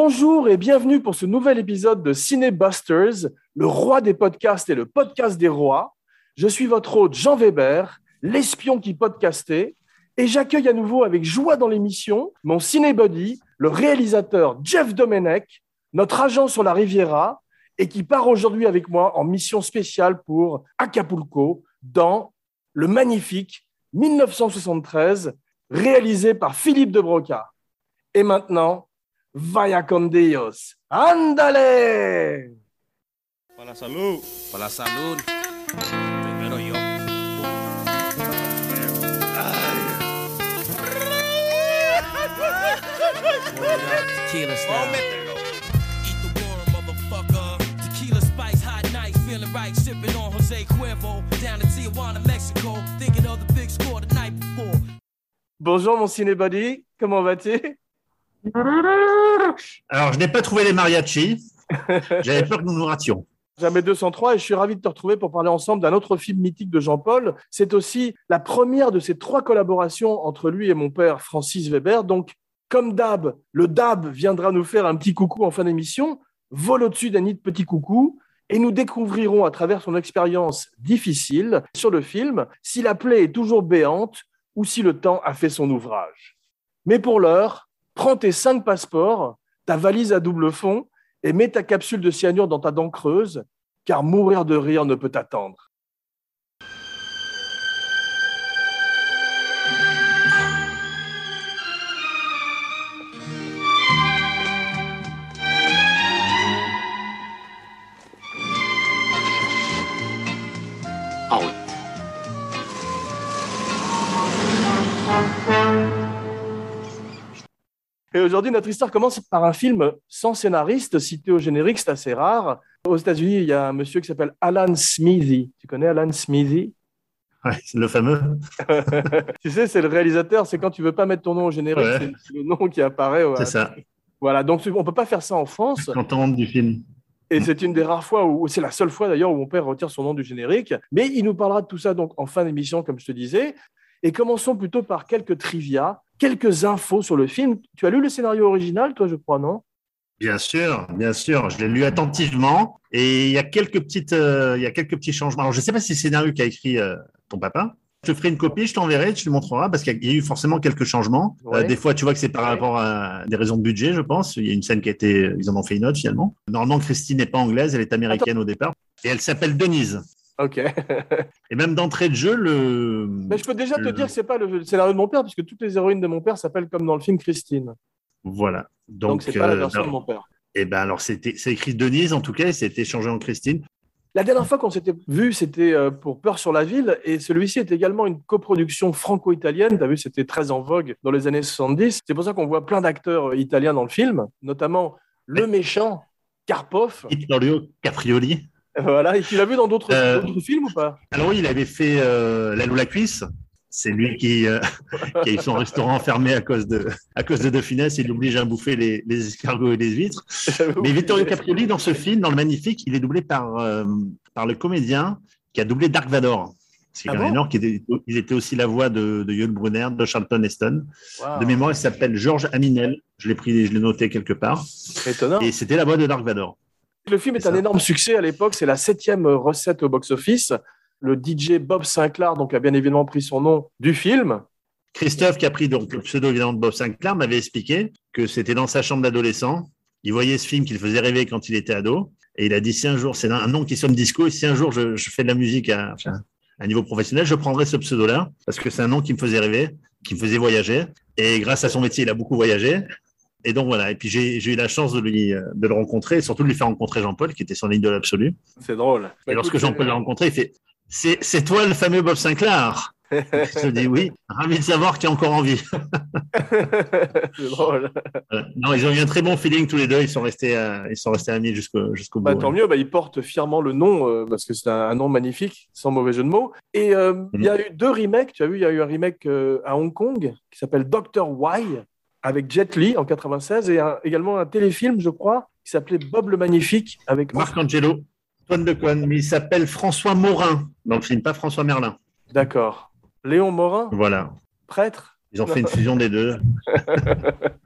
Bonjour et bienvenue pour ce nouvel épisode de Cinébusters, le roi des podcasts et le podcast des rois. Je suis votre hôte Jean Weber, l'espion qui podcastait, et j'accueille à nouveau avec joie dans l'émission mon cinébuddy, le réalisateur Jeff Domenech, notre agent sur la Riviera, et qui part aujourd'hui avec moi en mission spéciale pour Acapulco dans le magnifique 1973, réalisé par Philippe de Broca. Et maintenant, vaya con Dios. ¡Ándale! Para la salud. Para la salud. Primero yo. Tequila style. Eat the worm, motherfucker. Tequila spice, hot nights, feeling right, sipping on Jose Cuervo. Down to Tijuana, Mexico, thinking of the big score the night before. Bonjour mon cinébuddy, comment vas-tu? Alors, je n'ai pas trouvé les mariachis. J'avais peur que nous nous rations. Jamais 203 et je suis ravi de te retrouver pour parler ensemble d'un autre film mythique de Jean-Paul. C'est aussi la première de ces trois collaborations entre lui et mon père Francis Weber. Donc, comme d'hab, le DAB viendra nous faire un petit coucou en fin d'émission, vole au-dessus d'un nid de petit coucou et nous découvrirons à travers son expérience difficile sur le film si la plaie est toujours béante ou si le temps a fait son ouvrage. Mais pour l'heure, prends tes cinq passeports, ta valise à double fond et mets ta capsule de cyanure dans ta dent creuse, car mourir de rire ne peut attendre. Et aujourd'hui, notre histoire commence par un film sans scénariste, cité au générique, c'est assez rare. Aux États-Unis, il y a un monsieur qui s'appelle Alan Smithy. Tu connais Alan Smithy? Ouais, c'est le fameux. Tu sais, c'est le réalisateur, c'est quand tu veux pas mettre ton nom au générique, Ouais. c'est- le nom qui apparaît. ouais. C'est ça. Voilà, donc on peut pas faire ça en France. Quand on rentre du film. Et c'est une des rares fois où, c'est la seule fois d'ailleurs où mon père retire son nom du générique. Mais il nous parlera de tout ça donc en fin d'émission, comme je te disais. Et commençons plutôt par quelques trivia, quelques infos sur le film. Tu as lu le scénario original, toi, je crois, non? Bien sûr, bien sûr. Je l'ai lu attentivement. Et il y a quelques petites, euh, il y a quelques petits changements. Alors, je ne sais pas si c'est le scénario qu'a écrit euh, ton papa. Je te ferai une copie, je t'enverrai, tu le montreras parce qu'il y a eu forcément quelques changements. Ouais. Euh, des fois, tu vois que c'est par Ouais. rapport à des raisons de budget, je pense. Il y a une scène qui a été, ils en ont fait une autre finalement. Normalement, Christine n'est pas anglaise, elle est américaine au départ. Et elle s'appelle Denise. Ok. Et même d'entrée de jeu, le. Mais je peux déjà te dire que c'est pas le scénario de mon père, puisque toutes les héroïnes de mon père s'appellent comme dans le film Christine. Voilà. Donc, c'est pas la euh, version de alors- mon père. Eh ben alors c'était c'est écrit Denise en tout cas et c'était changé en Christine. La dernière fois qu'on s'était vu, c'était euh, pour Peur sur la ville, et celui-ci est également une coproduction franco-italienne. Tu as vu, c'était très en vogue dans les années 70. C'est pour ça qu'on voit plein d'acteurs euh, italiens dans le film, notamment le méchant Karpov. Vittorio Caprioli. Voilà, et tu l'as vu dans d'autres Euh, films ou pas? Alors oui, il avait fait euh, La Lou la cuisse. C'est lui qui, euh, qui a eu son restaurant fermé à cause de à cause de De Funès. Il l'oblige à bouffer les, les escargots et les huîtres. Mais. Vittorio Caprioli dans ce film, dans le Magnifique, il est doublé par par le comédien qui a doublé Dark Vador. C'est Ah bon? énorme, qu'il était- il était aussi la voix de, de Yul Brunner, de Charlton Heston. Wow, De mémoire, il s'appelle Georges Aminel. Je l'ai pris, je l'ai noté quelque part. étonnant. Et c'était la voix de Dark Vador. Le film est un ça. énorme succès à l'époque. C'est la septième recette au box-office. Le DJ Bob Sinclair donc, a bien évidemment pris son nom du film. Christophe, qui a pris donc le pseudo évidemment de Bob Sinclair, m'avait expliqué que c'était dans sa chambre d'adolescent. Il voyait ce film qu'il faisait rêver quand il était ado. Et il a dit si un jour, c'est un nom qui sonne disco, et si un jour je, je fais de la musique à, à un niveau professionnel, je prendrai ce pseudo-là, parce que c'est un nom qui me faisait rêver, qui me faisait voyager. Et grâce à son métier, il a beaucoup voyagé. Et donc voilà. Et puis j'ai eu la chance de, lui, euh, de le rencontrer, et surtout de lui faire rencontrer Jean-Paul, qui était son idole absolue. C'est drôle. Et lorsque Jean-Paul l'a rencontré, il fait C'est toi le fameux Bob Sinclair Je dis oui, ravi de savoir qu'il est encore en vie. c'est drôle. Euh, non, ils ont eu un très bon feeling tous les deux. Ils sont restés, euh, ils sont restés amis jusqu'au jusqu'au Bah, bout. tant mieux, bah, il porte fièrement le nom euh, parce que c'est un, un nom magnifique, sans mauvais jeu de mots. Et euh, il y a eu deux remakes. Tu as vu, il y a eu un remake euh, à Hong Kong qui s'appelle Dr. Y avec Jet Li en 96 et un- également un téléfilm, je crois, qui s'appelait Bob le Magnifique avec Marc Angelo, Antoine de Cohen, mais il s'appelle François Morin dans le film, pas François Merlin. D'accord. Léon Morin, Voilà. prêtre. Ils ont fait une fusion des deux.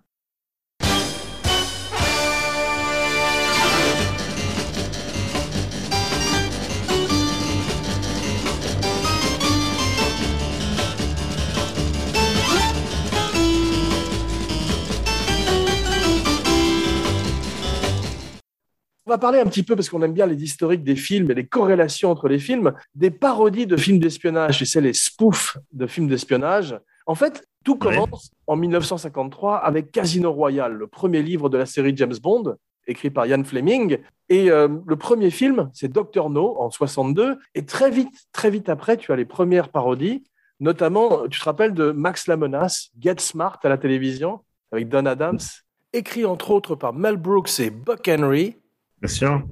va parler un petit peu, parce qu'on aime bien les historiques des films et les corrélations entre les films, des parodies de films d'espionnage, tu sais, les spoofs de films d'espionnage. En fait, tout commence en 1953 avec Casino Royale, le premier livre de la série James Bond, écrit par Ian Fleming. Et euh, le premier film, c'est Doctor No en 62. Et très vite, très vite après, tu as les premières parodies. Notamment, tu te rappelles de Max la Menace, Get Smart à la télévision, avec Don Adams, écrit entre autres par Mel Brooks et Buck Henry. Bien sûr.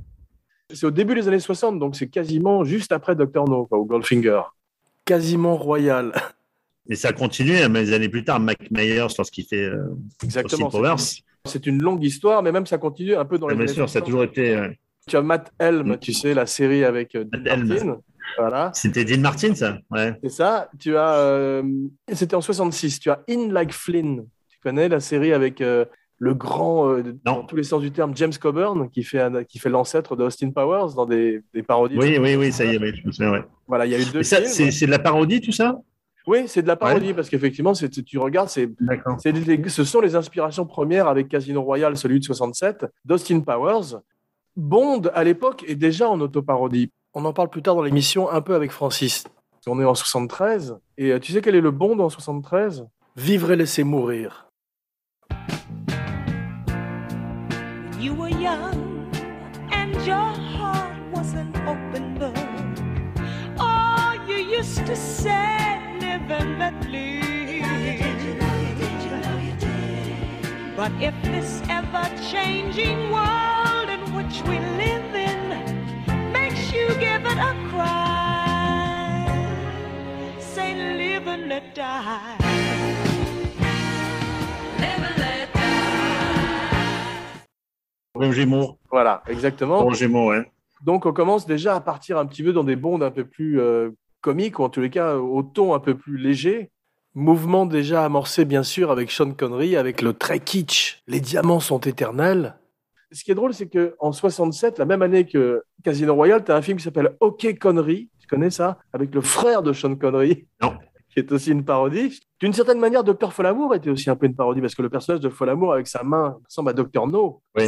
C'est au début des années 60, donc c'est quasiment juste après Doctor No, quoi, ou Goldfinger. Quasiment royal. Mais ça continue, hein, mais des années plus tard, Mike Myers, lorsqu'il fait euh, Exactement. C'est- une longue histoire, mais même ça continue un peu dans Ah, les bien années sûr, ça a 60. toujours été. euh, Tu as Matt Helm, tu sais, la série avec euh, Dean Matt. Martin. Voilà, C'était Dean Martin, ça Ouais. c'est ça. Tu as, euh, c'était en 66. Tu as In Like Flynn. Tu connais la série avec le grand, euh, dans tous les sens du terme, James Coburn, qui fait, un- qui fait l'ancêtre d'Austin Powers dans des, des parodies. Oui, oui, oui, ça y est, oui, je me souviens, ouais. Voilà, il y a eu deux c'est de la parodie, tout ça? Oui, c'est de la parodie parce qu'effectivement, tu regardes, c'est ce sont les inspirations premières avec Casino Royale, celui de 67, d'Austin Powers. Bond, à l'époque, est déjà en autoparodie. On en parle plus tard dans l'émission, un peu avec Francis. On est en 73. Et euh, tu sais quel est le Bond en 73 Vivre et laisser mourir. You were young and your heart was an open book. Oh, you used to say, live and let live. But if this ever changing world in which we live in makes you give it a cry, say, live and let die. Roger Gémeaux. Voilà, exactement. Roger Gémeaux, ouais. Donc, on commence déjà à partir un petit peu dans des bondes un peu plus euh, comiques, ou en tous les cas au ton un peu plus léger. Mouvement déjà amorcé, bien sûr, avec Sean Connery, avec le très kitsch. Les diamants sont éternels. Ce qui est drôle, c'est qu'en 67, la même année que Casino Royale, tu as un film qui s'appelle OK Connery. Tu connais ça? Avec le frère de Sean Connery. Non. Qui est aussi une parodie. D'une certaine manière, Docteur Folamour était aussi un peu une parodie, parce que le personnage de Folamour, avec sa main, ressemble à Docteur No. Oui.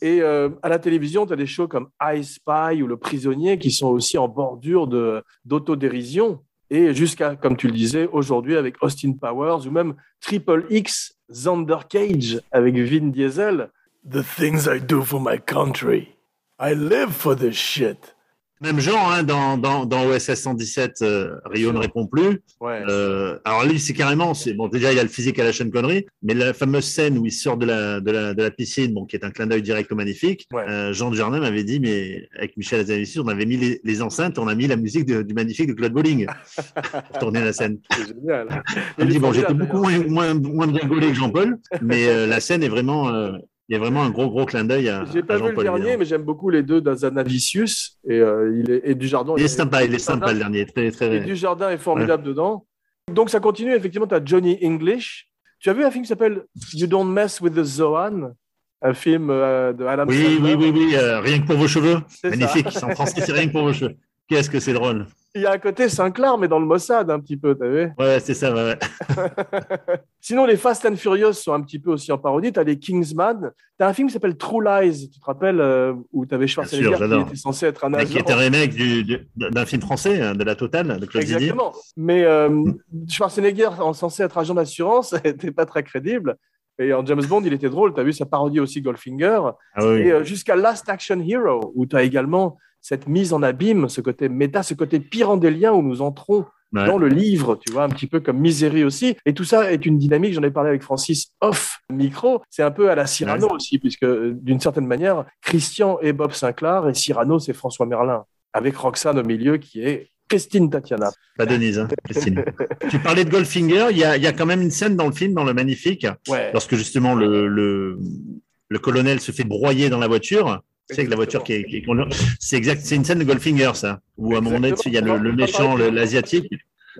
Et euh, à la télévision, tu as des shows comme I Spy ou Le Prisonnier qui sont aussi en bordure de- d'autodérision. Et jusqu'à, comme tu le disais, aujourd'hui avec Austin Powers ou même Triple X, Xander Cage avec Vin Diesel. The things I do for my country. I live for this shit. Même genre, hein, dans, dans, dans OSS 117, euh, Rio ne répond plus. Ouais. Euh, alors lui, c'est carrément, c'est bon. Déjà, il y a le physique à la chaîne connerie, mais la fameuse scène où il sort de la de la, de la piscine, bon, qui est un clin d'œil direct au magnifique. Ouais. euh, Jean Dujardin m'avait dit, mais avec Michel Azanavicius, on avait mis les, les enceintes, on a mis la musique de- du magnifique de Claude Bolling pour tourner la scène. C'est génial. Il me dit, bon, j'étais beaucoup moins, moins, moins gaulé que Jean-Paul, mais euh, la scène est vraiment, euh, il y a vraiment un gros gros clin d'œil à, J'ai à pas vu le dernier, mais j'aime beaucoup les deux d'Azanavicius et, euh, il est, et Dujardin. Il est sympa, il est sympa le dernier, très Et très. Dujardin est formidable dedans. Donc ça continue, effectivement, tu as Johnny English. Tu as vu un film qui s'appelle You Don't Mess with the Zohan Un film euh, de Adam Oui, Sandler. oui, oui, oui, euh, rien que pour vos cheveux. Magnifique. En français, c'est rien que pour vos cheveux. Qu'est-ce que c'est drôle. Il y a un côté Sinclair, mais dans le Mossad, un petit peu, tu vu? Ouais, c'est ça. Ouais. Sinon, les Fast and Furious sont un petit peu aussi en parodie. Tu as les Kingsman. Tu as un film qui s'appelle True Lies, tu te rappelles, euh, où tu avais Schwarzenegger qui était censé être un Mais qui agent. est un remake du- du- d'un film français, hein, de la Totale, de Claude. Exactement. Mais euh, Schwarzenegger, en censé être agent d'assurance, n'était pas très crédible. Et en James Bond, il était drôle. Tu as vu sa parodie aussi Goldfinger. Ah oui. Et euh, jusqu'à Last Action Hero, où tu as également cette mise en abîme, ce côté méta, ce côté pyrandélien où nous entrons Ouais. dans le livre, tu vois, un petit peu comme Misery aussi. Et tout ça est une dynamique, j'en ai parlé avec Francis off micro, c'est un peu à la Cyrano aussi, puisque euh, d'une certaine manière, Christian et Bob Sinclair, et Cyrano, c'est François Merlin, avec Roxane au milieu qui est Christine Tatiana. Pas Denise, hein, Christine. tu parlais de Goldfinger. Il y, a, il y a quand même une scène dans le film, dans le magnifique, Ouais. lorsque justement le, le, le colonel se fait broyer dans la voiture. Que la voiture qui est, qui est conduite- c'est exact, c'est une scène de Goldfinger, ça. Où à un moment donné, il y a le, le méchant, l'asiatique,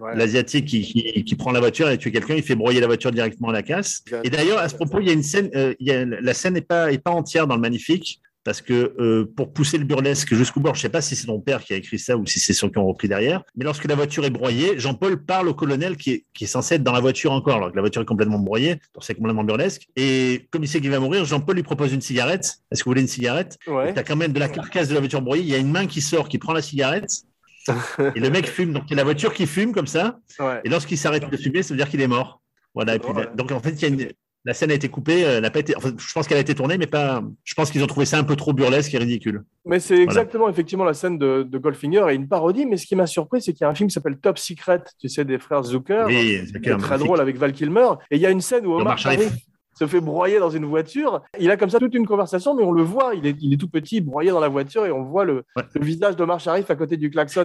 Ouais. l'asiatique qui, qui, qui prend la voiture et tue quelqu'un, il fait broyer la voiture directement à la casse. Et d'ailleurs, à ce propos, il y a une scène, euh, il y a, la scène n'est pas, est pas entière dans le magnifique. Parce que euh, pour pousser le burlesque jusqu'au bord, je sais pas si c'est ton père qui a écrit ça ou si c'est ceux qui ont repris derrière, mais lorsque la voiture est broyée, Jean-Paul parle au colonel qui est, qui est censé être dans la voiture encore, alors que la voiture est complètement broyée, donc c'est complètement burlesque. Et comme il sait qu'il va mourir, Jean-Paul lui propose une cigarette. Est-ce que vous voulez une cigarette? Ouais. Tu as quand même de la carcasse de la voiture broyée, il y a une main qui sort, qui prend la cigarette, et le mec fume. Donc il y a la voiture qui fume comme ça, Ouais. et lorsqu'il s'arrête de fumer, ça veut dire qu'il est mort. Voilà. Et puis, Ouais. Donc en fait, il y a une- la scène a été coupée, euh, elle n'a pas été. enfin, je pense qu'elle a été tournée, mais pas. Je pense qu'ils ont trouvé ça un peu trop burlesque et ridicule. Mais c'est exactement effectivement la scène de, de Goldfinger et une parodie. Mais ce qui m'a surpris, c'est qu'il y a un film qui s'appelle Top Secret, tu sais, des frères Zucker, Oui, c'est qui quand est très drôle avec Val Kilmer. Et il y a une scène où Omar Omar Sharif. Sharif se fait broyer dans une voiture. Il a comme ça toute une conversation, mais on le voit, il est, il est tout petit, broyé dans la voiture, et on voit le, Ouais. le visage d'Omar Sharif à côté du klaxon.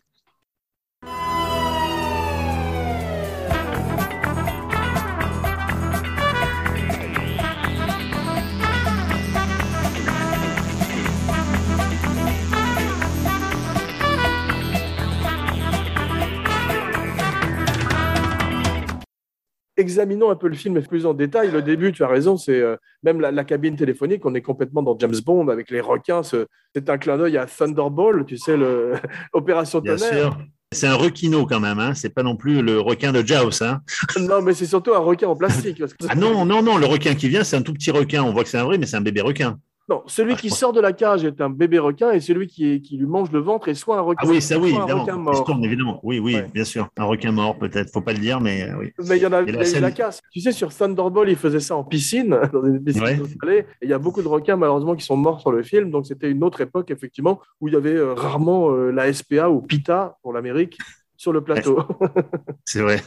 Examinons un peu le film plus en détail. Le début, tu as raison, c'est euh, même la, la cabine téléphonique. On est complètement dans James Bond avec les requins. ce- C'est un clin d'œil à Thunderball, tu sais, le Opération Bien Tonnerre. sûr. C'est un requino quand même, hein. c'est pas non plus le requin de Jaws. Hein. Non, mais c'est surtout un requin en plastique. parce que- Ah non, non, non, le requin qui vient, c'est un tout petit requin. On voit que c'est un vrai, mais c'est un bébé requin. Non, celui Ah, qui sort de la cage est un bébé requin et celui qui, est- qui lui mange le ventre est soit un requin, Ah oui, ça oui, soit un évidemment. se tourne. Oui, oui, Ouais. bien sûr. Un requin mort, peut-être. Faut pas le dire, mais euh, oui. Mais il y en a, Et il y la a eu scène- la casse. Tu sais, sur Thunderball, il faisait ça en piscine, dans une piscine Ouais. Et il y a beaucoup de requins, malheureusement, qui sont morts sur le film. Donc, c'était une autre époque, effectivement, où il y avait euh, rarement euh, la SPA ou PITA pour l'Amérique sur le plateau. C'est vrai.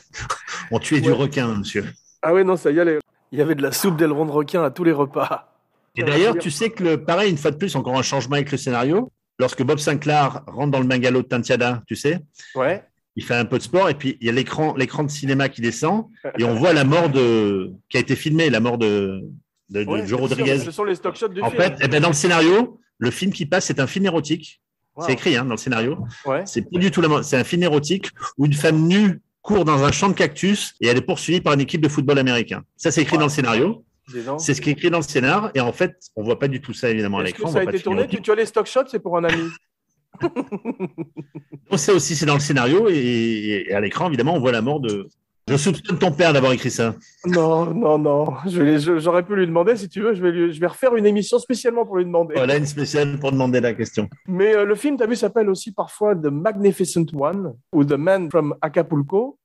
On tuait du requin, monsieur. ah ouais, non, ça y allait. Il y avait de la soupe d'aileron de requin à tous les repas. Et d'ailleurs, tu sais que, le, pareil, une fois de plus, encore un changement avec le scénario. Lorsque Bob Sinclair rentre dans le bungalow de Tantiada, tu sais, Ouais. il fait un peu de sport et puis il y a l'écran, l'écran de cinéma qui descend et on voit la mort de, qui a été filmée, la mort de, de, de Ouais, Joe sûr, Rodriguez. Ce sont les stock shots du En film. fait, eh ben, dans le scénario, le film qui passe, c'est un film érotique. Wow. C'est écrit hein, dans le scénario. Ouais. C'est pas du tout la mort. C'est un film érotique où une femme nue court dans un champ de cactus et elle est poursuivie par une équipe de football américain. Ça, c'est écrit Wow. dans le scénario. C'est ce qui est écrit dans le scénar. Et en fait, on voit pas du tout ça, évidemment, à l'écran. Ça a été tourné tu, tu as les stock shots, c'est pour un ami. On sait aussi, c'est dans le scénario. Et, et à l'écran, évidemment, on voit la mort de. Je soupçonne ton père d'avoir écrit ça. Non, non, non. J'aurais pu lui demander, si tu veux, je vais, lui- je vais refaire une émission spécialement pour lui demander. Voilà une spéciale pour demander la question. Mais euh, le film, tu as vu, s'appelle aussi parfois The Magnificent One ou The Man from Acapulco.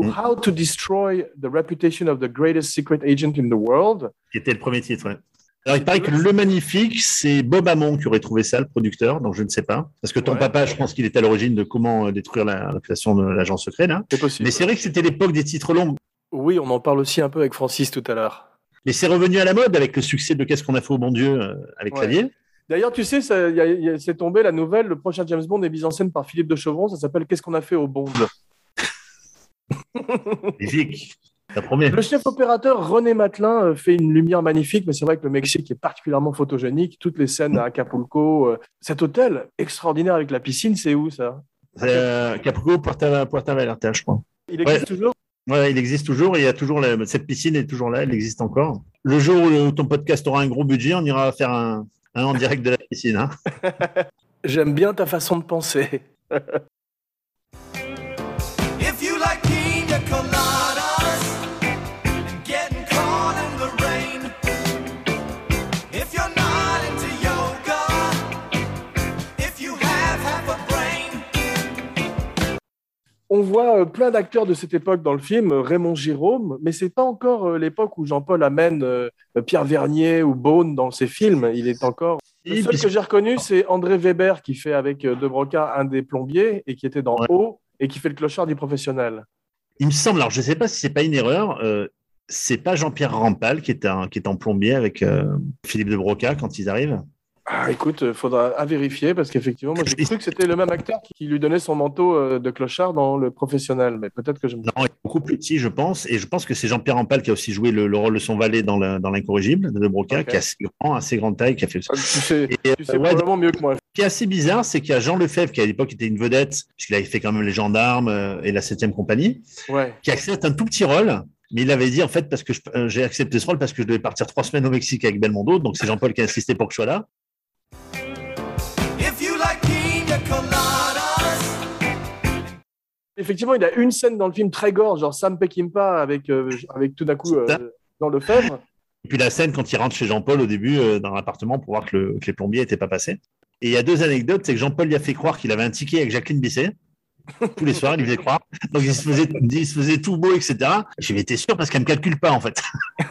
How to Destroy the Reputation of the Greatest Secret Agent in the World. Qui était le premier titre, ouais. Alors, il paraît que Le Magnifique, c'est Bob Amon qui aurait trouvé ça, le producteur, donc je ne sais pas. Parce que ton Ouais. papa, je pense qu'il est à l'origine de comment euh, détruire la réputation de l'agent secret, là. C'est possible. Mais c'est vrai que c'était l'époque des titres longs. Oui, on en parle aussi un peu avec Francis tout à l'heure. Mais c'est revenu à la mode avec le succès de Qu'est-ce qu'on a fait au bon Dieu euh, avec Ouais. Clavier. D'ailleurs, tu sais, c'est tombé la nouvelle, le prochain James Bond est mis en scène par Philippe de Chevron, ça s'appelle Qu'est-ce qu'on a fait au Bond Le chef opérateur René Matelin euh, fait une lumière magnifique, mais c'est vrai que le Mexique est particulièrement photogénique. Toutes les scènes à Acapulco, euh, cet hôtel extraordinaire avec la piscine, c'est où ça? Euh, Capulco, Puerto, Puerto Vallarta, je crois. Il existe toujours? Ouais, il existe toujours il y a toujours la- cette piscine est toujours là, elle existe encore. Le jour où ton podcast aura un gros budget, on ira faire un, un en direct de la piscine. hein. J'aime bien ta façon de penser. On voit euh, plein d'acteurs de cette époque dans le film, euh, Raymond Jérôme, mais c'est pas encore euh, l'époque où Jean-Paul amène Pierre Vernier ou Beaune dans ses films. Il est encore. Le seul que j'ai reconnu, c'est André Weber qui fait avec De Broca un des plombiers et qui était dans Ouais. Haut et qui fait le clochard du professionnel. Il me semble, alors je ne sais pas si c'est pas une erreur, euh, c'est pas Jean-Pierre Rampal qui est, un, qui est en plombier avec euh, Philippe de Broca quand ils arrivent? Ah, écoute, il faudra à vérifier parce qu'effectivement, moi j'ai cru que c'était le même acteur qui, lui donnait son manteau euh, de clochard dans le professionnel, mais peut-être que je me. Non, il est beaucoup plus petit, je pense, et je pense que c'est Jean-Pierre Rampal qui a aussi joué le, le rôle de son valet dans la- dans l'incorrigible de Broca, qui est assez grand, assez grande taille, qui a fait ça. Tu sais, Et, tu sais euh, ouais, mieux que moi. Ce qui est assez bizarre, c'est qu'il y a Jean Lefebvre, qui à l'époque était une vedette, puisqu'il avait fait quand même les gendarmes euh, et la 7e compagnie, Ouais. qui accepte un tout petit rôle. Mais il avait dit, en fait, parce que euh, j'ai accepté ce rôle parce que je devais partir trois semaines au Mexique avec Belmondo. Donc, c'est Jean-Paul qui a insisté pour que je sois là. Effectivement, il a une scène dans le film très gore, genre Sam Peckinpah avec, euh, avec tout d'un coup euh, dans le Fèvre. Et puis la scène quand il rentre chez Jean-Paul au début euh, dans l'appartement pour voir que, le- que les plombiers n'étaient pas passés. Et il y a deux anecdotes, c'est que Jean-Paul lui a fait croire qu'il avait un ticket avec Jacqueline Bisset. Tous les soirs, il faisait croire. Donc il se faisait, il se faisait tout beau, etc. J'ai été sûr parce qu'elle ne me calcule pas en fait.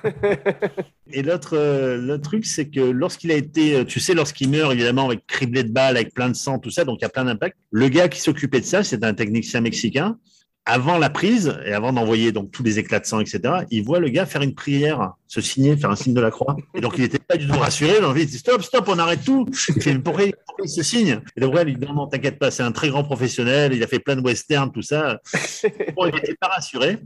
Et l'autre euh, l'autre truc, c'est que lorsqu'il a été, euh, tu sais, lorsqu'il meurt, évidemment, avec criblé de balles, avec plein de sang, tout ça, donc il y a plein d'impact. Le gars qui s'occupait de ça, c'est un technicien mexicain. Avant la prise et avant d'envoyer donc tous les éclats de sang, etc., il voit le gars faire une prière, se signer, faire un signe de la croix. Et donc il n'était pas du tout rassuré. Il dit stop, stop, on arrête tout. Il fait mais pourquoi, pourquoi il se signe? Et donc il dit non, non, t'inquiète pas, c'est un très grand professionnel. Il a fait plein de westerns, tout ça. Bon, il n'était pas rassuré.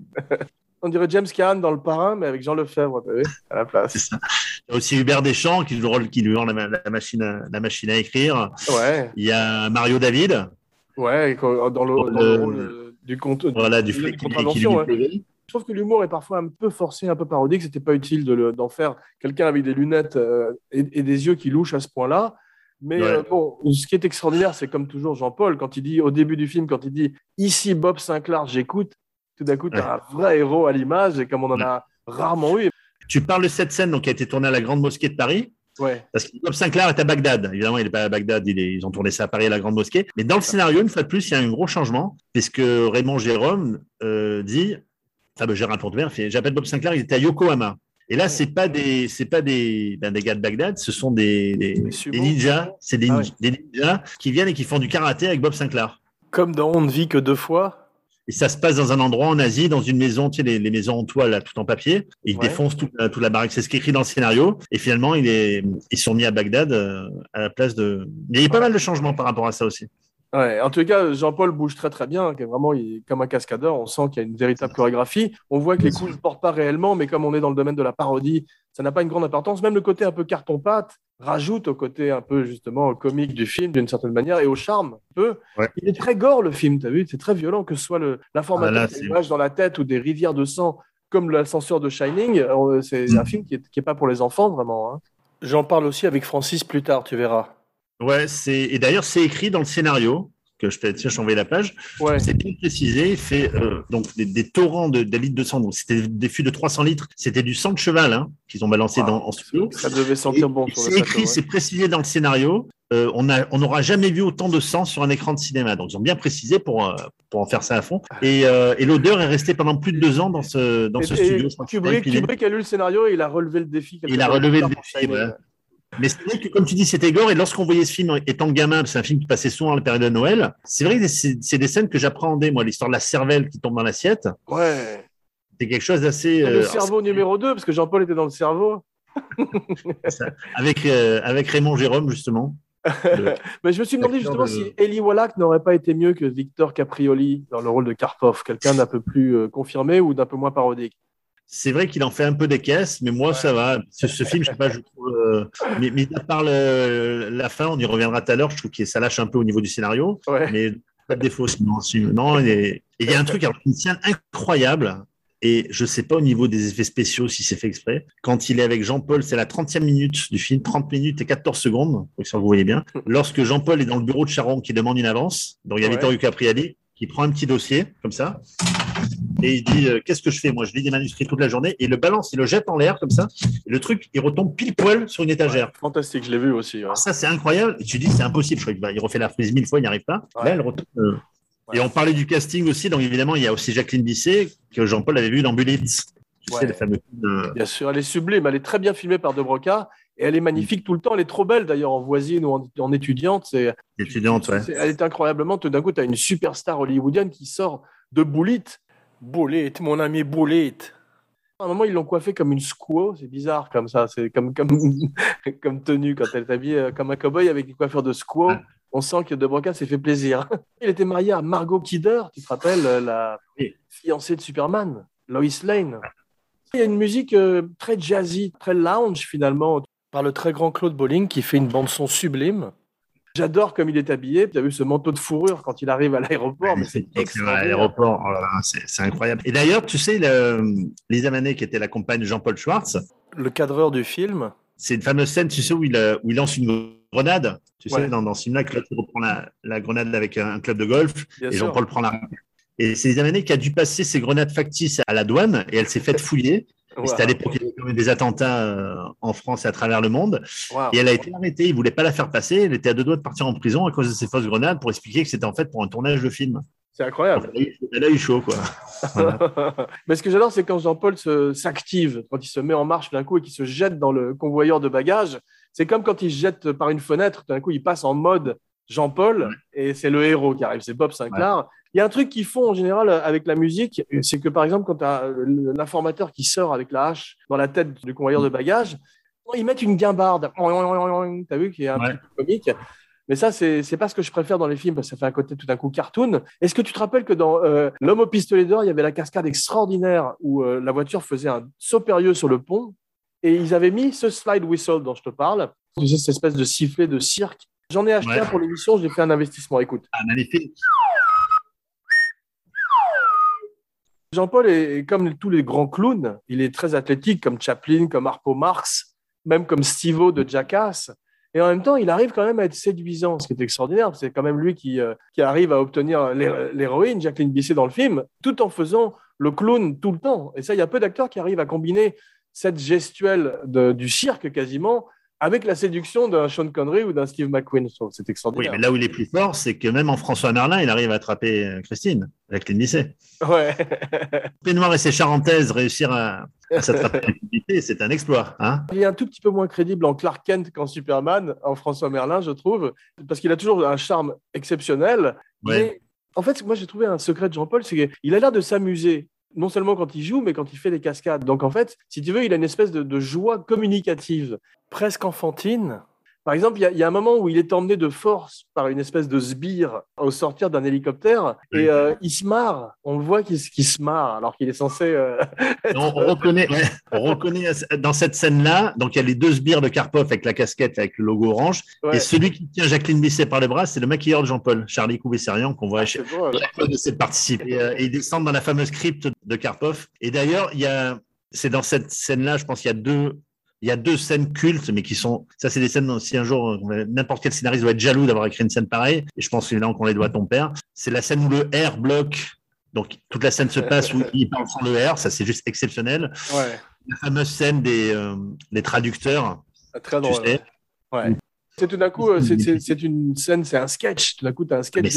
On dirait James Caan dans Le Parrain, mais avec Jean Lefebvre, à la place. Ça. Il y a aussi Hubert Deschamps qui, joue le rôle- qui lui vend la, ma- la machine à, la machine à écrire. Ouais, Il y a Mario David, ouais, dans le, dans le rôle euh, du compte. voilà, du flic qui, contravention. Je trouve que l'humour est parfois un peu forcé, un peu parodique. C'était pas utile de le- d'en faire quelqu'un avec des lunettes euh, et, et des yeux qui louchent à ce point-là. Mais Ouais. euh, bon, ce qui est extraordinaire, c'est comme toujours Jean-Paul, quand il dit au début du film, quand il dit ici Bob Sinclair, j'écoute, tout d'un coup, tu as un vrai héros à l'image, et comme on en a rarement eu. Tu parles de cette scène donc, qui a été tournée à la Grande Mosquée de Paris. Ouais, Parce que Bob Sinclair est à Bagdad. Évidemment, il n'est pas à Bagdad, il est- ils ont tourné ça à Paris à la Grande Mosquée. Mais dans le scénario, une fois de plus, il y a un gros changement, puisque Raymond Jérôme euh, dit, ah ben Gérard Pontevert, fait, j'appelle Bob Sinclair, il était à Yokohama. Et là, c'est pas des, c'est pas des, ben, des gars de Bagdad, ce sont des, des, ninjas, c'est des, Ah ouais. des ninjas qui viennent et qui font du karaté avec Bob Sinclair. comme dans On ne vit que deux fois. Et ça se passe dans un endroit en Asie, dans une maison, tu sais, les, les maisons en toile, là, tout en papier. Et ils Ouais. défoncent toute la, toute la baraque. C'est ce qui est écrit dans le scénario. Et finalement, il est, ils sont mis à Bagdad euh, à la place de. Il y a eu pas mal de changements par rapport à ça aussi. Ouais, en tout cas, Jean-Paul bouge très très bien, qui est vraiment il est comme un cascadeur. On sent qu'il y a une véritable chorégraphie. On voit que les coups ne portent pas réellement, mais comme on est dans le domaine de la parodie, ça n'a pas une grande importance. Même le côté un peu carton-pâte rajoute au côté un peu justement comique du film d'une certaine manière et au charme un peu. Ouais. Il est très gore le film, tu as vu? C'est très violent, que ce soit le- l'informateur Ah là, qui a c'est- une image dans la tête ou des rivières de sang comme l'ascenseur de Shining. Euh, C'est Mm. un film qui n'est qui est pas pour les enfants vraiment. hein. J'en parle aussi avec Francis plus tard, tu verras. Ouais, c'est, et d'ailleurs, c'est écrit dans le scénario que je t'ai, tiens, je la page. Ouais. C'est bien précisé. Il fait, euh, donc, des, des torrents de, de litres de sang. Donc, c'était des fûts de 300 litres. C'était du sang de cheval, hein, qu'ils ont balancé Wow. dans, en studio. Ça devait sentir bon Et C'est écrit, ouais. c'est précisé dans le scénario. Euh, on n'aura jamais vu autant de sang sur un écran de cinéma. Donc, ils ont bien précisé pour, euh, pour en faire ça à fond. Et, euh, et l'odeur est restée pendant plus de deux ans dans ce, dans Et- ce studio. Kubrick, Kubrick a lu le scénario et il a relevé le défi. Il a relevé le défi, Shining. Mais c'est vrai que, comme tu dis, c'était gore. Et lorsqu'on voyait ce film étant gamin, c'est un film qui passait souvent à la période de Noël, c'est vrai que c'est des scènes que j'appréhendais. Moi, l'histoire de la cervelle qui tombe dans l'assiette, Ouais. c'est quelque chose d'assez. Euh, le alors, cerveau numéro 2, parce que Jean-Paul était dans le cerveau. avec, euh, avec Raymond Jérôme, justement. Le- Mais je me suis demandé justement de- si Eli Wallach n'aurait pas été mieux que Victor Caprioli dans le rôle de Karpov, quelqu'un d'un peu plus euh, confirmé ou d'un peu moins parodique. C'est vrai qu'il en fait un peu des caisses, mais moi, ça va. Ce, ce film, je sais pas, je trouve. euh, mais, mais à part le- la fin, on y reviendra tout à l'heure, je trouve que ça lâche un peu au niveau du scénario. Ouais. mais pas de défaut sinon. Non, il y a un truc, alors, une scène incroyable, et je sais pas au niveau des effets spéciaux si c'est fait exprès. Quand il est avec Jean-Paul, c'est la 30e minute du film, 30 minutes et 14 secondes, ça vous voyez bien. Lorsque Jean-Paul est dans le bureau de Charon qui demande une avance, donc il y a Ouais. Vittorio Capriali qui prend un petit dossier, comme ça, et il dit euh, Qu'est-ce que je fais Moi, je lis des manuscrits toute la journée, et il le balance, il le jette en l'air, comme ça, et le truc, il retombe pile poil sur une étagère. Fantastique, je l'ai vu aussi. ouais. Ça, c'est incroyable. Et tu dis, c'est impossible. Je crois qu'il refait la frise mille fois, il n'y arrive pas. Ouais. Là, elle retombe. euh. Et on parlait du casting aussi. Donc, évidemment, il y a aussi Jacqueline Bisset, que Jean-Paul avait vu dans Bullets. Tu sais, le fameux film de- Bien sûr, elle est sublime, elle est très bien filmée par De Broca et elle est magnifique tout le temps. Elle est trop belle d'ailleurs en voisine ou en, en étudiante. C'est, étudiante, ouais. elle est incroyablement. Tout d'un coup, tu as une superstar hollywoodienne qui sort de Bullitt. Bullitt, mon ami Bullitt. À un moment, ils l'ont coiffée comme une squaw. C'est bizarre comme ça. C'est comme, comme, comme tenue quand elle est habillée euh, comme un cowboy avec une coiffure de squaw. Ouais. On sent que De Broca s'est fait plaisir. Il était marié à Margot Kidder, tu te rappelles, euh, la fiancée de Superman, Lois Lane. Il y a une musique euh, très jazzy, très lounge finalement, par le très grand Claude Bolling qui fait une bande-son sublime. J'adore comme il est habillé. Tu as vu ce manteau de fourrure quand il arrive à l'aéroport, mais c'est à extraordinaire. l'aéroport. Oh là là, c'est c'est incroyable. Et d'ailleurs, tu sais, le- Lisa Manet, qui était la compagne de Jean-Paul Schwartz, Le cadreur du film. c'est une fameuse scène, tu sais, où il, euh, où il lance une grenade. Tu Ouais. sais, dans, dans ce film-là, Claude reprend la, la grenade avec un, un club de golf Bien et sûr. Jean-Paul prend la. Et c'est Lisa Manet qui a dû passer ses grenades factices à la douane et elle s'est faite fouiller. Et C'était à l'époque des attentats euh, en France et à travers le monde. Wow. Et elle a été arrêtée. Ils ne voulaient pas la faire passer. Elle était à deux doigts de partir en prison à cause de ces fausses grenades pour expliquer que c'était en fait pour un tournage de film. C'est incroyable. Elle a eu- chaud, quoi. Voilà. Mais ce que j'adore, c'est quand Jean-Paul s'active, quand il se met en marche d'un coup et qu'il se jette dans le convoyeur de bagages. C'est comme quand il se jette par une fenêtre, d'un coup, il passe en mode Jean-Paul et c'est le héros qui arrive, c'est Bob Sinclair. Il y a un truc qu'ils font en général avec la musique, c'est que par exemple, quand tu as l'informateur qui sort avec la hache dans la tête du convoyeur de bagages, ils mettent une guimbarde. T'as vu, qui est un Ouais. petit peu comique. Mais ça, c'est c'est pas ce que je préfère dans les films parce que ça fait un côté tout d'un coup cartoon. Est-ce que tu te rappelles que dans euh, L'homme au pistolet d'or, il y avait la cascade extraordinaire où euh, la voiture faisait un saut périlleux sur le pont et ils avaient mis ce slide whistle dont je te parle, cette espèce de sifflet de cirque. J'en ai acheté Ouais. un pour l'émission, j'ai fait un investissement. Écoute, Un magnifique. Jean-Paul est, comme tous les grands clowns, il est très athlétique comme Chaplin, comme Harpo Marx, même comme Steve-O de Jackass. Et en même temps, il arrive quand même à être séduisant, ce qui est extraordinaire. C'est quand même lui qui, euh, qui arrive à obtenir l'hé- l'héroïne, Jacqueline Bisset, dans le film, tout en faisant le clown tout le temps. Et ça, il y a peu d'acteurs qui arrivent à combiner cette gestuelle du cirque quasiment avec la séduction d'un Sean Connery ou d'un Steve McQueen. Je trouve que C'est Oui, extraordinaire. mais là où il est plus fort, c'est que même en François Merlin, il arrive à attraper euh, Christine, avec Bisset. Ouais. Pénoir et ses charentaises réussir à, à s'attraper c'est un exploit. Hein Il est un tout petit peu moins crédible en Clark Kent qu'en Superman, en François Merlin, je trouve, parce qu'il a toujours un charme exceptionnel. Ouais. Mais en fait, moi, j'ai trouvé un secret de Jean-Paul, c'est qu'il a l'air de s'amuser, non seulement quand il joue, mais quand il fait des cascades. Donc, en fait, si tu veux, il a une espèce de, joie communicative, presque enfantine. Par exemple, il y, a, il y a un moment où il est emmené de force par une espèce de sbire au sortir d'un hélicoptère et euh, il se marre. On le voit qu'il se- marre alors qu'il est censé. euh, être- on, on reconnaît, ouais, on reconnaît dans cette scène-là, donc il y a les deux sbires de Karpov avec la casquette avec le logo orange, Ouais. et celui qui tient Jacqueline Bisset par le bras, c'est le maquilleur de Jean-Paul, Charlie Coubesserian, qu'on voit chez C'est drôle. chaque de. Et, euh, et ils descendent dans la fameuse crypte de Karpov. Et d'ailleurs, il y a, c'est dans cette scène-là, je pense qu'il y a deux, il y a deux scènes cultes, mais qui sont, ça, c'est des scènes, si un jour, n'importe quel scénariste doit être jaloux d'avoir écrit une scène pareille, et je pense évidemment qu'on les doit à ton père. C'est la scène où le R bloque. Donc, toute la scène se passe où il parle sans le R, ça c'est juste exceptionnel. Ouais, La fameuse scène des euh, traducteurs, très tu drôle. sais, Ouais. C'est tout d'un coup, euh, c'est- une scène, c'est un sketch. Tout d'un coup, tu as un sketch.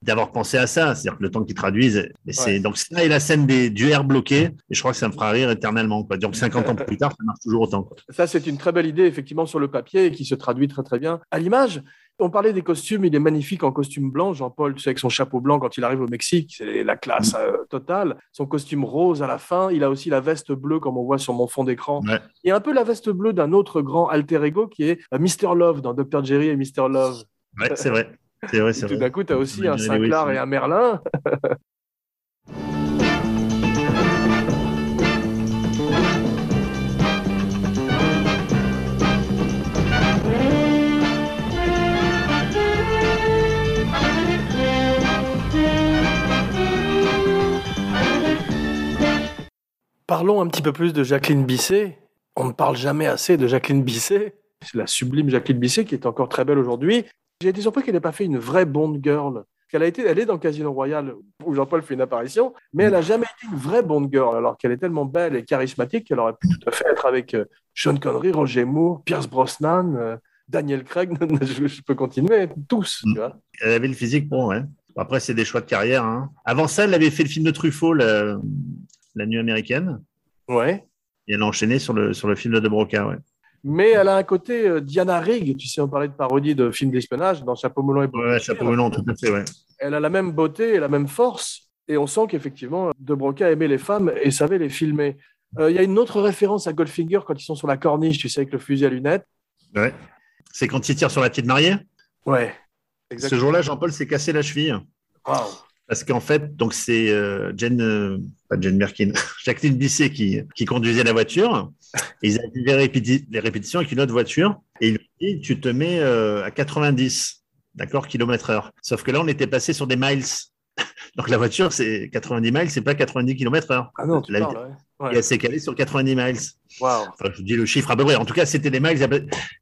d'avoir pensé à ça, c'est-à-dire que le temps qu'ils traduisent, mais c'est Ouais. donc ça et la scène des du R bloqué, et je crois que ça me fera rire éternellement quoi. Donc 50 ans plus tard, ça marche toujours autant. quoi. Ça, c'est une très belle idée, effectivement, sur le papier et qui se traduit très, très bien à l'image. On parlait des costumes, il est magnifique en costume blanc. Jean-Paul, tu sais, avec son chapeau blanc quand il arrive au Mexique, c'est la classe euh, totale. Son costume rose à la fin. Il a aussi la veste bleue, comme on voit sur mon fond d'écran. Ouais. Et un peu la veste bleue d'un autre grand alter ego qui est euh, Mr. Love dans Dr. Jerry et Mr. Love. Ouais, c'est vrai. C'est vrai, c'est tout vrai. d'un coup, tu as aussi un Sinclair et un Merlin. Parlons un petit peu plus de Jacqueline Bisset. On ne parle jamais assez de Jacqueline Bisset. C'est la sublime Jacqueline Bisset qui est encore très belle aujourd'hui. J'ai été surpris qu'elle n'ait pas fait une vraie Bond girl. Qu'elle a été, elle est dans Casino Royale où Jean-Paul fait une apparition, mais elle n'a jamais été une vraie Bond girl, alors qu'elle est tellement belle et charismatique qu'elle aurait pu tout à fait être avec euh, Sean Connery, Roger Moore, Pierce Brosnan, euh, Daniel Craig. je, peux continuer, tous. tu vois. Elle avait le physique pour, ouais. Après, c'est des choix de carrière. hein. Avant ça, elle avait fait le film de Truffaut, la nuit américaine, Ouais. et elle a enchaîné sur le sur le film de De Broca, ouais. Mais elle a un côté euh, Diana Rigg, tu sais, on parlait de parodie de films d'espionnage dans Chapeau melon et Ouais, chapeau melon, tout à fait, ouais. elle a la même beauté et la même force. Et on sent qu'effectivement, De Broca aimait les femmes et savait les filmer. Euh, Il y a une autre référence à Goldfinger quand ils sont sur la corniche, tu sais, avec le fusil à lunettes. ouais. C'est quand il tire sur la petite mariée? Ouais, Ce exactement. jour-là, Jean-Paul s'est cassé la cheville. Waouh. Parce qu'en fait, donc c'est euh, Jane, euh, pas Jane Birkin, Jacqueline Bisset qui, qui conduisait la voiture. Et ils avaient les, répéti- les répétitions avec une autre voiture. Et il lui dit, tu te mets euh, à 90, d'accord, kilomètres heure. Sauf que là, on était passé sur des miles. Donc la voiture, c'est 90 miles, c'est pas 90 kilomètres heure. Ah non, tu La parles, ouais. Ouais. et elle s'est calée sur 90 miles. Waouh. Enfin, je dis le chiffre à peu près. En tout cas, c'était les miles.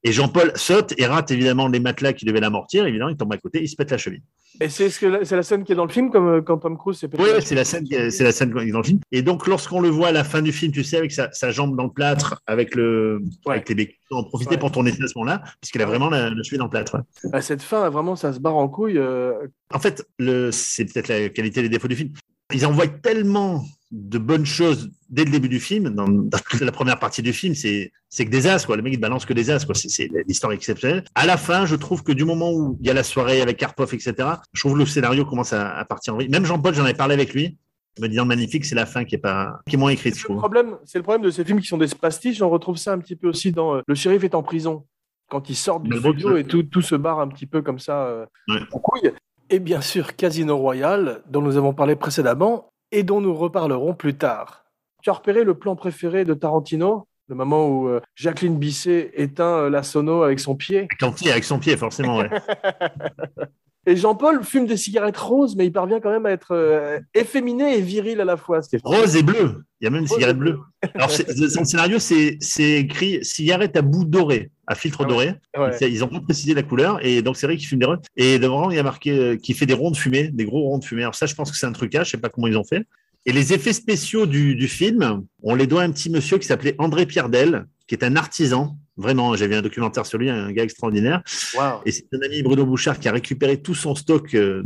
Et Jean-Paul saute et rate évidemment les matelas qui devaient l'amortir. Évidemment, il tombe à côté, il se pète la cheville. Et c'est ce que la- c'est la scène qui est dans le film, comme euh, quand Tom Cruise s'est pété Oui, la c'est la scène, qui- c'est la scène il est dans le film. Et donc, lorsqu'on le voit à la fin du film, tu sais, avec sa, sa jambe dans le plâtre, avec le, Ouais. avec les béquilles, on en profiter Ouais. pour tourner à ce moment-là, puisqu'il a vraiment la, le cheville dans le plâtre. ouais. À cette fin, vraiment, ça se barre en couille. euh, En fait, c'est peut-être la qualité et les défauts du film. Ils envoient tellement de bonnes choses dès le début du film, dans, dans toute la première partie du film, c'est, c'est que des as, quoi. Le mec, il balance que des as, quoi. C'est, l'histoire exceptionnelle. À la fin, je trouve que du moment où il y a la soirée avec Karpov, etc., je trouve que le scénario commence à, à partir en vrille. Même Jean-Paul, j'en avais parlé avec lui, me disant magnifique, c'est la fin qui est pas, qui est moins écrite, je C'est le trouve. problème, c'est le problème de ces films qui sont des pastiches. On retrouve ça un petit peu aussi dans euh, Le shérif est en prison. Quand ils sortent du studio et tout, tout se barre un petit peu comme ça euh, Ouais. en couille. Et bien sûr, Casino Royale, dont nous avons parlé précédemment et dont nous reparlerons plus tard. Tu as repéré le plan préféré de Tarantino Le moment où euh, Jacqueline Bisset éteint euh, la sono avec son pied? Quand il avec son pied, forcément, ouais. Et Jean-Paul fume des cigarettes roses, mais il parvient quand même à être euh, efféminé et viril à la fois. Rose et bleu. Il y a même une Rose cigarette bleu. bleue. Alors, c'est- son scénario, c'est, écrit cigarette à bout doré, à filtre Ah ouais. doré. Ouais. Ils ont pas précisé la couleur et donc c'est vrai qu'il fume des ronds. Et devant, il y a marqué qu'il fait des ronds de fumée, des gros ronds de fumée. Alors ça, je pense que c'est un trucage, je sais pas comment ils ont fait. Et les effets spéciaux du, du film, on les doit à un petit monsieur qui s'appelait André Pierdel, qui est un artisan. Vraiment, j'ai vu un documentaire sur lui, un gars extraordinaire. Waouh. Et c'est un ami Bruno Bouchard qui a récupéré tout son stock euh,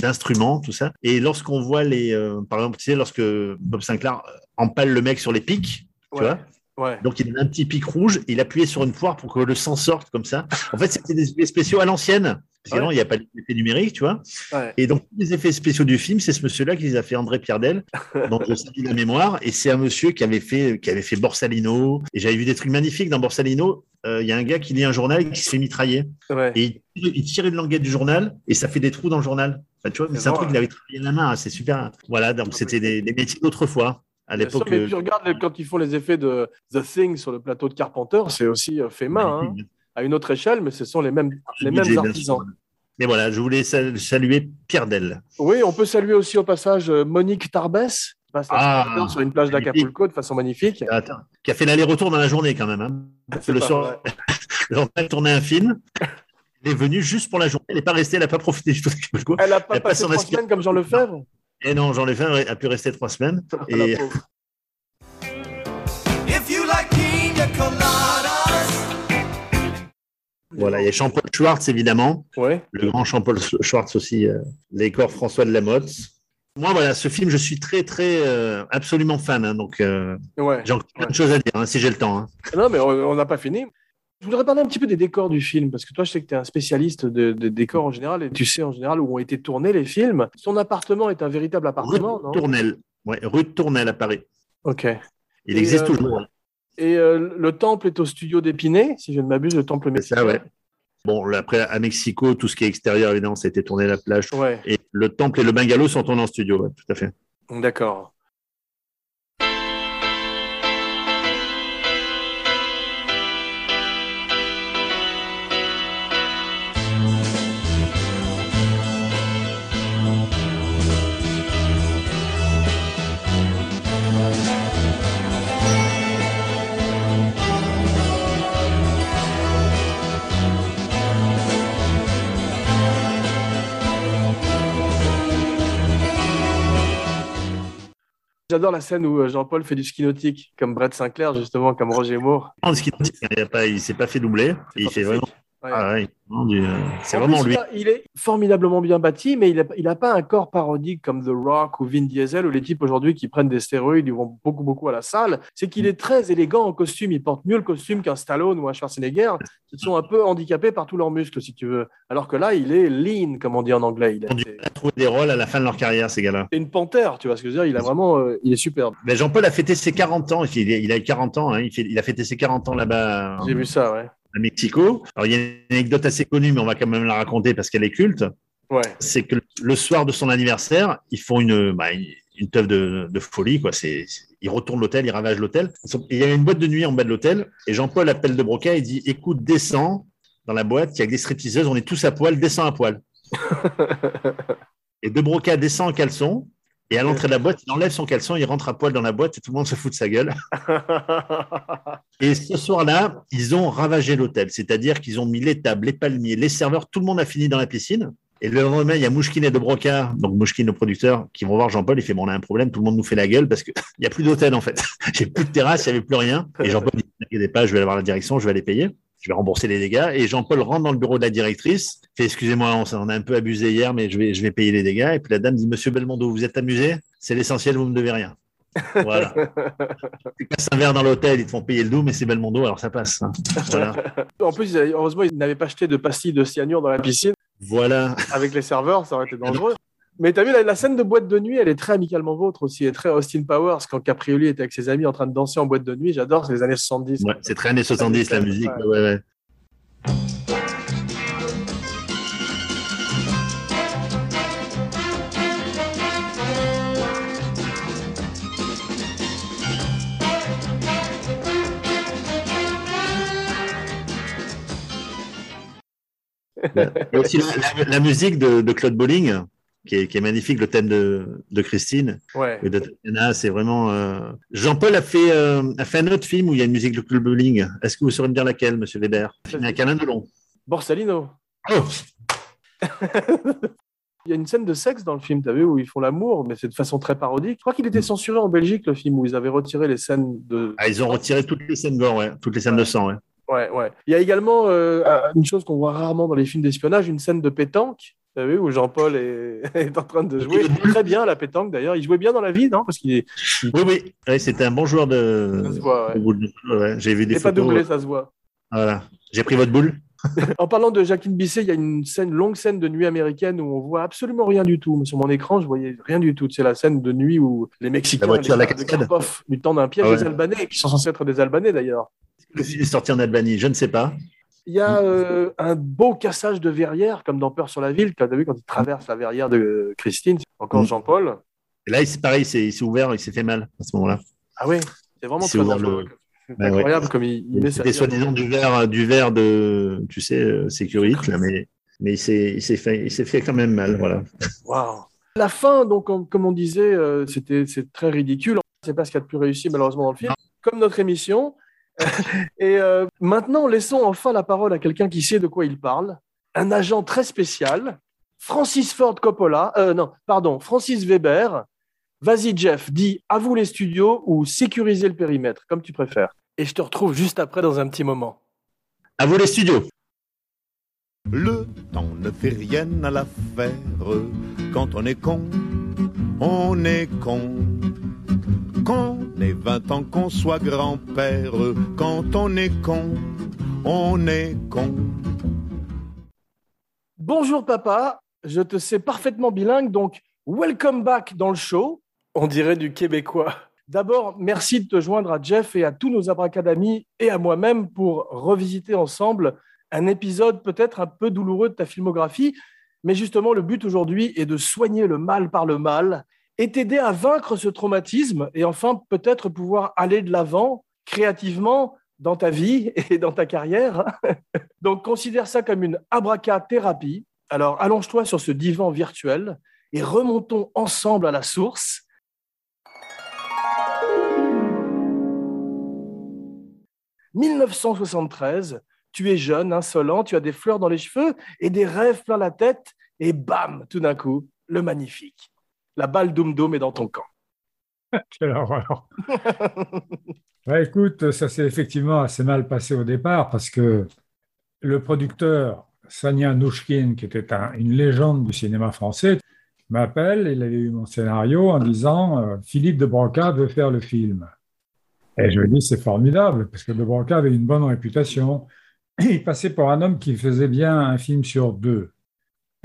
d'instruments, tout ça. Et lorsqu'on voit les, euh, par exemple, tu sais, lorsque Bob Sinclair euh, empale le mec sur les pics, tu vois, Ouais. donc il a un petit pic rouge, il appuyait sur une poire pour que le sang sorte comme ça. En fait, c'était des effets spéciaux à l'ancienne. Parce Ouais. il n'y a pas d'effet numérique, tu vois. Ouais. Et donc, tous les effets spéciaux du film, c'est ce monsieur-là qui les a fait, André Pierdel, dont je salue la mémoire. Et c'est un monsieur qui avait fait, qui avait fait Borsalino. Et j'avais vu des trucs magnifiques dans Borsalino. Euh, Il y a un gars qui lit un journal et qui se fait mitrailler. Ouais. Et il, il tirait de languette du journal et ça fait des trous dans le journal. Enfin, tu vois, mais C'est un truc qu'il avait travaillé à la main. hein, C'est super. Voilà, donc c'était des, des métiers d'autrefois. À l'époque. mais euh, tu regardes quand ils font les effets de The Thing sur le plateau de Carpenter, c'est aussi euh, fait main, hein. À une autre échelle, mais ce sont les mêmes, les mêmes artisans. Mais voilà, je voulais sal- saluer Pierre Del. Oui, on peut saluer aussi au passage euh, Monique Tarbès, qui passe la Ah, sur une plage d'Acapulco de façon magnifique. Attends, qui a fait l'aller-retour dans la journée quand même. hein. C'est le pas soir, le lendemain, elle tournait un film. Elle est venue juste pour la journée. Elle n'est pas restée, elle n'a pas profité du tout d'Acapulco. Elle n'a pas Elle passé trois semaines comme Jean Lefebvre. Et non, Jean Lévin a pu rester trois semaines. Et voilà, il y a Jean-Paul Schwartz, évidemment. Ouais. le grand Jean-Paul Schwartz aussi, euh, les corps François de la Motte. Moi, voilà, ce film, je suis très, très, euh, absolument fan. hein, donc, euh, ouais. j'ai encore plein de choses à dire, hein, si j'ai le temps. hein. Non, mais on n'a pas fini. Je voudrais parler un petit peu des décors du film, parce que toi, je sais que tu es un spécialiste de- des décors en général, et tu sais en général où ont été tournés les films. Son appartement est un véritable Rue appartement, non? De Tournelle. Ouais, rue de Tournelle à Paris. Ok. Il Et, existe toujours. Et euh, le temple est au studio d'Épinay, si je ne m'abuse, le temple C'est mexicain. ça, ouais. Bon, après, à Mexico, tout ce qui est extérieur, évidemment, ça a été tourné à la plage. Ouais, Et le temple et le bungalow sont tournés en studio, ouais, tout à fait. d'accord. J'adore la scène où euh, Jean-Paul fait du ski nautique, comme Brett Sinclair, justement, comme Roger Moore. Non, ce qui- Il ne s'est pas fait doubler. Il fait vraiment. Ouais. Ah, ouais, euh, c'est En vraiment plus, lui. il a- est formidablement bien bâti, mais il n'a a pas un corps parodique comme The Rock ou Vin Diesel, ou les types aujourd'hui qui prennent des stéroïdes, ils vont beaucoup, beaucoup à la salle. C'est qu'il est très élégant en costume. Il porte mieux le costume qu'un Stallone ou un Schwarzenegger, qui sont un peu handicapés par tous leurs muscles, si tu veux. Alors que là, il est lean, comme on dit en anglais. Il à trouver des rôles à la fin de leur carrière, ces gars-là. c'est une panthère, tu vois ce que je veux dire. Il a vraiment, euh, il est superbe. Ben, Jean-Paul a fêté ses 40 ans. Il, il a 40 ans. hein. Il, fait- il a fêté ses 40 ans là-bas J'ai vu ça, ouais. À Mexico. Alors, il y a une anecdote assez connue, mais on va quand même la raconter parce qu'elle est culte. Ouais. C'est que le soir de son anniversaire, ils font une, bah, une, une teuf de, de folie. Quoi. C'est, ils retournent l'hôtel, ils ravagent l'hôtel. Il y a une boîte de nuit en bas de l'hôtel. Et Jean-Paul appelle de Broca et dit Écoute, descends dans la boîte, il y a que des stripteaseuses, on est tous à poil, descends à poil. et de Broca descend en caleçon. Et à l'entrée de la boîte, il enlève son caleçon, il rentre à poil dans la boîte et tout le monde se fout de sa gueule. Et ce soir-là, ils ont ravagé l'hôtel, c'est-à-dire qu'ils ont mis les tables, les palmiers, les serveurs, tout le monde a fini dans la piscine. Et le lendemain, il y a Mouchkine et De Broca, donc Mouchkine, le producteur, qui vont voir Jean-Paul. Il fait Bon, on a un problème, tout le monde nous fait la gueule parce qu'il n'y a plus d'hôtel en fait. J'ai plus de terrasse, il n'y avait plus rien. Et Jean-Paul dit N'inquiétez pas, je vais aller voir la direction, je vais aller payer. Je vais rembourser les dégâts. Et Jean-Paul rentre dans le bureau de la directrice, fait Excusez-moi, on, on a un peu abusé hier, mais je vais, je vais payer les dégâts. Et puis la dame dit Monsieur Belmondo, vous êtes amusé? C'est l'essentiel, vous ne me devez rien. Voilà. tu passes un verre dans l'hôtel, ils te font payer le doux, mais c'est Belmondo, alors ça passe. hein. Voilà. En plus, heureusement, ils n'avaient pas acheté de pastilles de cyanure dans la piscine voilà. avec les serveurs, ça aurait été dangereux. Mais t'as vu, la, la scène de boîte de nuit, elle est très amicalement vôtre aussi, et très Austin Powers, quand Caprioli était avec ses amis en train de danser en boîte de nuit. J'adore, c'est les années 70. Ouais, c'est très années 70 la musique. Ouais. Ouais, ouais. Il y a aussi la, la- la musique de, de Claude Bolling, qui est, qui est magnifique, le thème de, de Christine Ouais. et de Tatiana, c'est vraiment. euh, Jean-Paul a fait, euh, a fait un autre film où il y a une musique de Claude Bolling. Est-ce que vous saurez me dire laquelle, Monsieur Weber? Il y a Alain Delon. Borsalino. Oh Il y a une scène de sexe dans le film, t'as vu, où ils font l'amour, mais c'est de façon très parodique. Je crois qu'il était censuré en Belgique, le film, où ils avaient retiré les scènes de. ah, Ils ont retiré toutes les scènes gore, ouais, toutes les scènes de sang. Ouais. Ouais, ouais. Il y a également euh, une chose qu'on voit rarement dans les films d'espionnage, une scène de pétanque. T'as vu, où Jean-Paul est... est en train de jouer très bien à la pétanque d'ailleurs. Il jouait bien dans la vie, non? Parce qu'il est. Oui, oui, Ouais, c'était un bon joueur de. Ça se voit, ouais. Ouais, J'ai vu Il des n'est pas photos. doublé, ça se voit. Voilà. J'ai pris votre boule. En parlant de Jacqueline Bisset, il y a une scène, longue scène de nuit américaine où on voit absolument rien du tout. Sur mon écran, je voyais rien du tout. C'est la scène de nuit où les Mexicains, La voiture les de la de cascade. Karpov, lui tendent un piège Ah ouais. des Albanais, qui sont censés être des Albanais d'ailleurs. Le film est sorti en Albanie, je ne sais pas. Il y a euh, un beau cassage de verrière, comme dans Peur sur la ville, quand tu as vu quand il traverse la verrière de Christine, c'est encore Mm. Jean-Paul. Et là, c'est pareil, c'est- il s'est ouvert, il s'est fait mal à ce moment-là. Ah oui, c'est vraiment très ouvert dangereux. le- C'est Ouais, incroyable comme il, il met C'était soi-disant du verre, du verre de, tu sais, euh, sécurité, là, mais, mais il s'est, fait, il s'est fait quand même mal, voilà. Waouh. La fin, donc, comme, comme on disait, euh, c'était c'est très ridicule. C'est pas ce qu'il y a de plus réussi, malheureusement, dans le film. Comme notre émission. Et euh, maintenant, laissons enfin la parole à quelqu'un qui sait de quoi il parle. Un agent très spécial, Francis Ford Coppola. euh, non, pardon, Francis Weber. Vas-y, Jeff, dis à vous les studios ou sécurisez le périmètre, comme tu préfères. Et je te retrouve juste après dans un petit moment. À vous les studios. Le temps ne fait rien à l'affaire. Quand on est con, on est con. Qu'on ait 20 ans, qu'on soit grand-père. Quand on est con, on est con. Bonjour papa, je te sais parfaitement bilingue, donc welcome back dans le show. On dirait du québécois. D'abord, merci de te joindre à Jeff et à tous nos abracadamis et à moi-même pour revisiter ensemble un épisode peut-être un peu douloureux de ta filmographie. Mais justement, le but aujourd'hui est de soigner le mal par le mal et t'aider à vaincre ce traumatisme et enfin peut-être pouvoir aller de l'avant créativement dans ta vie et dans ta carrière. Donc considère ça comme une abracathérapie. Alors allonge-toi sur ce divan virtuel et remontons ensemble à la source. « 1973, tu es jeune, insolent, tu as des fleurs dans les cheveux et des rêves plein la tête, et bam, tout d'un coup, le magnifique. La balle Doom Doom est dans ton camp. Quelle horreur. Ouais, écoute, ça s'est effectivement assez mal passé au départ parce que le producteur Sania Nouchkine, qui était un- une légende du cinéma français, m'appelle, il avait eu mon scénario en disant euh, Philippe de Broca veut faire le film. Et je lui dis c'est formidable parce que de Broca avait une bonne réputation. Il passait pour un homme qui faisait bien un film sur deux.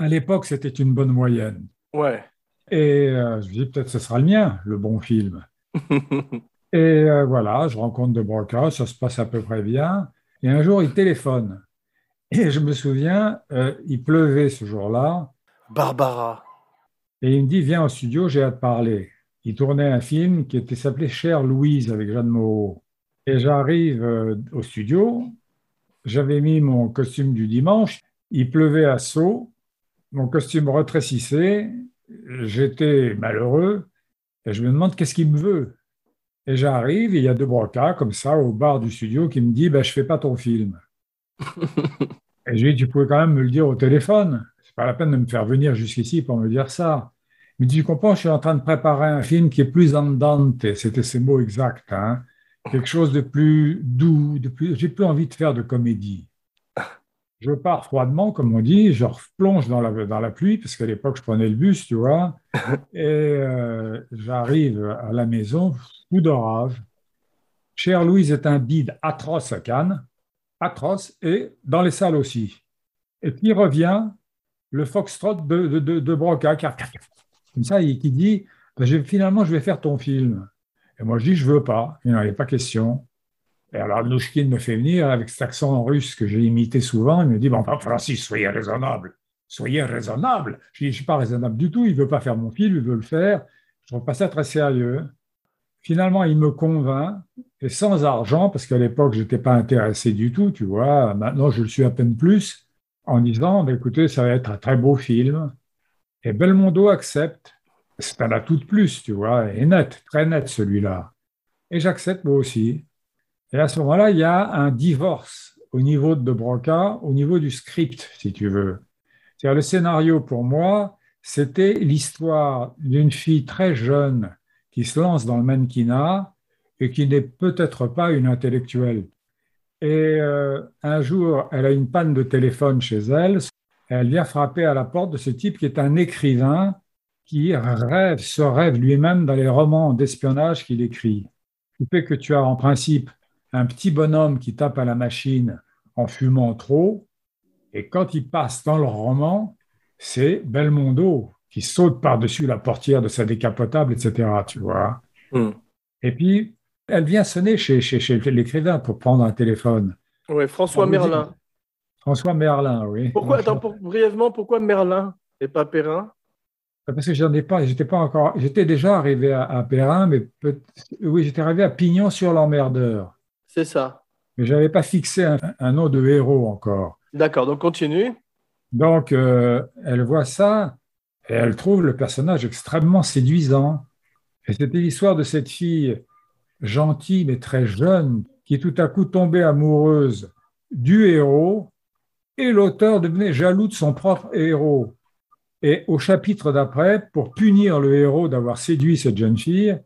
À l'époque, c'était une bonne moyenne. Ouais. Et euh, je me dis peut-être ce sera le mien, le bon film. Et euh, voilà, je rencontre De Broca, ça se passe à peu près bien. Et un jour, il téléphone. Et je me souviens, euh, il pleuvait ce jour-là. Barbara. Et il me dit, viens au studio, j'ai hâte de parler. Il tournait un film qui était s'appelait Chère Louise avec Jeanne Moreau. Et j'arrive au studio, j'avais mis mon costume du dimanche, il pleuvait à saut, mon costume retrécissait, j'étais malheureux, Et je me demande qu'est-ce qu'il me veut. Et j'arrive, il y a deux brocas comme ça au bar du studio qui me dit ben, Je ne fais pas ton film. et je lui dis Tu pouvais quand même me le dire au téléphone. C'est pas la peine de me faire venir jusqu'ici pour me dire ça. Il me dit Tu comprends, je suis en train de préparer un film qui est plus andante. C'était ses mots exacts. Hein. Quelque chose de plus doux, de plus. J'ai plus envie de faire de comédie. Je pars froidement, comme on dit, je replonge dans la, dans la pluie, parce qu'à l'époque, je prenais le bus, tu vois, et euh, j'arrive à la maison, coup d'orage. Cher Louise est un bide atroce à Cannes, atroce, et dans les salles aussi. Et puis revient le foxtrot de, de, de, de Broca, comme ça, qui dit ben, Finalement, je vais faire ton film. Et moi, je dis Je veux pas, il n'en avait pas question. Et alors, Nouchkin me fait venir avec cet accent russe que j'ai imité souvent. Il me dit Bon, Francis, soyez raisonnable. Soyez raisonnable. Je dis Je ne suis pas raisonnable du tout. Il ne veut pas faire mon film, il veut le faire. Je trouve pas ça très sérieux. Finalement, il me convainc, et sans argent, parce qu'à l'époque, je n'étais pas intéressé du tout, tu vois. Maintenant, je le suis à peine plus, en disant bah, Écoutez, ça va être un très beau film. Et Belmondo accepte. C'est un atout de plus, tu vois, et net, très net celui-là. Et j'accepte moi aussi. Et à ce moment-là, il y a un divorce au niveau de Broca, au niveau du script, si tu veux. C'est-à-dire, le scénario, pour moi, c'était l'histoire d'une fille très jeune qui se lance dans le mannequinat et qui n'est peut-être pas une intellectuelle. Et euh, un jour, elle a une panne de téléphone chez elle. Elle vient frapper à la porte de ce type qui est un écrivain qui rêve, se rêve lui-même dans les romans d'espionnage qu'il écrit. Que tu as en principe un petit bonhomme qui tape à la machine en fumant trop, et quand il passe dans le roman, c'est Belmondo qui saute par-dessus la portière de sa décapotable, etc. Tu vois. Hmm. Et puis, elle vient sonner chez, chez, l'écrivain pour prendre un téléphone. Oui, François Merlin. François Merlin, oui. Pourquoi, attends, brièvement, pourquoi Merlin et pas Perrin? Parce que j'en ai pas, j'étais pas encore, j'étais déjà arrivé à, Perrin, mais oui, j'étais arrivé à Pignon sur l'emmerdeur. C'est ça. Mais je n'avais pas fixé un, nom de héros encore. D'accord, donc continue. Donc, euh, elle voit ça et elle trouve le personnage extrêmement séduisant. Et c'était l'histoire de cette fille gentille mais très jeune qui tout à coup tombait amoureuse du héros et l'auteur devenait jaloux de son propre héros. Et au chapitre d'après, pour punir le héros d'avoir séduit cette jeune fille,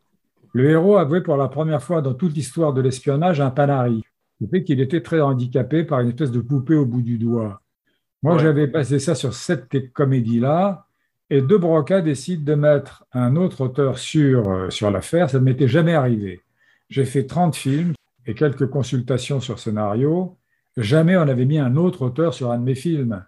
le héros avouait pour la première fois dans toute l'histoire de l'espionnage un panari. Le fait qu'il était très handicapé par une espèce de poupée au bout du doigt. Moi, j'avais basé ça sur cette comédie-là, et De Broca décide de mettre un autre auteur sur, euh, sur l'affaire. Ça ne m'était jamais arrivé. J'ai fait 30 films et quelques consultations sur scénario. Jamais on avait mis un autre auteur sur un de mes films.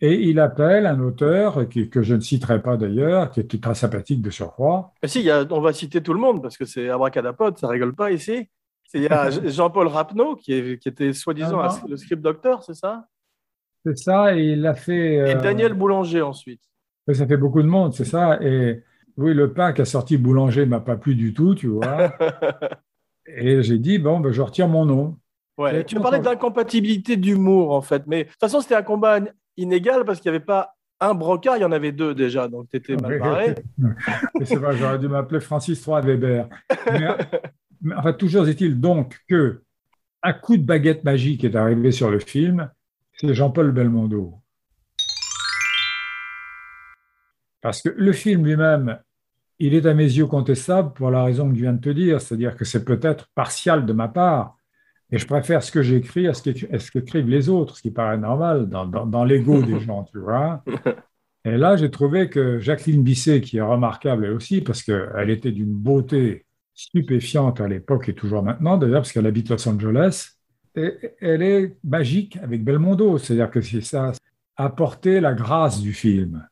Et il appelle un auteur, que je ne citerai pas d'ailleurs, qui était très sympathique de surcroît. Mais si, on va citer tout le monde, parce que c'est Abracadapod, ça rigole pas ici. Il y a Jean-Paul Rapneau, qui, était soi-disant ah le script docteur, c'est ça? C'est ça, et il a fait... Et euh, Daniel Boulanger ensuite. Ça fait beaucoup de monde, c'est ça. Et oui, le pain a sorti Boulanger ne m'a pas plu du tout, tu vois. et j'ai dit, bon, ben, je retire mon nom. Ouais, tu parlais d'incompatibilité d'humour, en fait. Mais de toute façon, c'était un combat inégal parce qu'il n'y avait pas un brocard, il y en avait deux déjà, donc tu étais mal barré. c'est vrai, j'aurais dû m'appeler Francis III Weber. Enfin, toujours est-il donc que un coup de baguette magique est arrivé sur le film, c'est Jean-Paul Belmondo. Parce que le film lui-même, il est à mes yeux contestable pour la raison que je viens de te dire, c'est-à-dire que c'est peut-être partial de ma part, et je préfère ce que j'écris à ce qu'écrivent les autres, ce qui paraît normal dans, dans, l'ego des gens, tu vois. Et là, j'ai trouvé que Jacqueline Bisset, qui est remarquable elle aussi, parce qu'elle était d'une beauté stupéfiante à l'époque et toujours maintenant, d'ailleurs, parce qu'elle habite Los Angeles, et elle est magique avec Belmondo, c'est-à-dire que c'est ça apporter la grâce du film.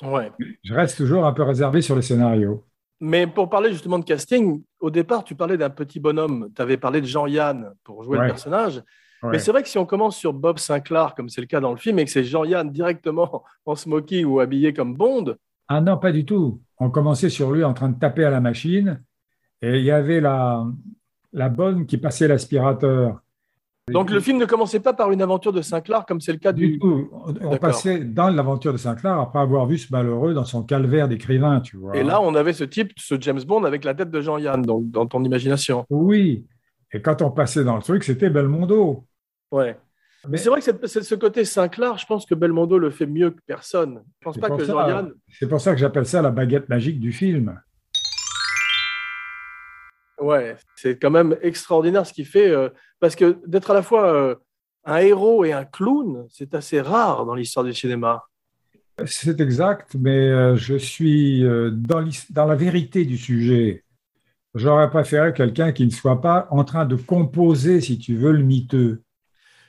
Ouais. Je reste toujours un peu réservé sur le scénario. Mais pour parler justement de casting, au départ, tu parlais d'un petit bonhomme. Tu avais parlé de Jean-Yann pour jouer le personnage. Mais c'est vrai que si on commence sur Bob Sinclair, comme c'est le cas dans le film, et que c'est Jean-Yann directement en smoking ou habillé comme Bond. Ah non, pas du tout. On commençait sur lui en train de taper à la machine. Et il y avait la, la bonne qui passait l'aspirateur. Donc le film ne commençait pas par une aventure de Sinclair comme c'est le cas Du du. tout. On, passait dans l'aventure de Sinclair après avoir vu ce malheureux dans son calvaire d'écrivain, tu vois. Et là, on avait ce type, ce James Bond avec la tête de Jean-Yann, donc dans ton imagination. Oui. Et quand on passait dans le truc, c'était Belmondo. Ouais. Mais c'est vrai que c'est- ce côté Sinclair, je pense que Belmondo le fait mieux que personne. Je pense pas que. Jean-Yann. c'est pour ça que j'appelle ça la baguette magique du film. Ouais, c'est quand même extraordinaire ce qu'il fait, euh, parce que d'être à la fois euh, un héros et un clown, c'est assez rare dans l'histoire du cinéma. C'est exact, mais euh, je suis dans la vérité du sujet. J'aurais préféré quelqu'un qui ne soit pas en train de composer, si tu veux, le miteux.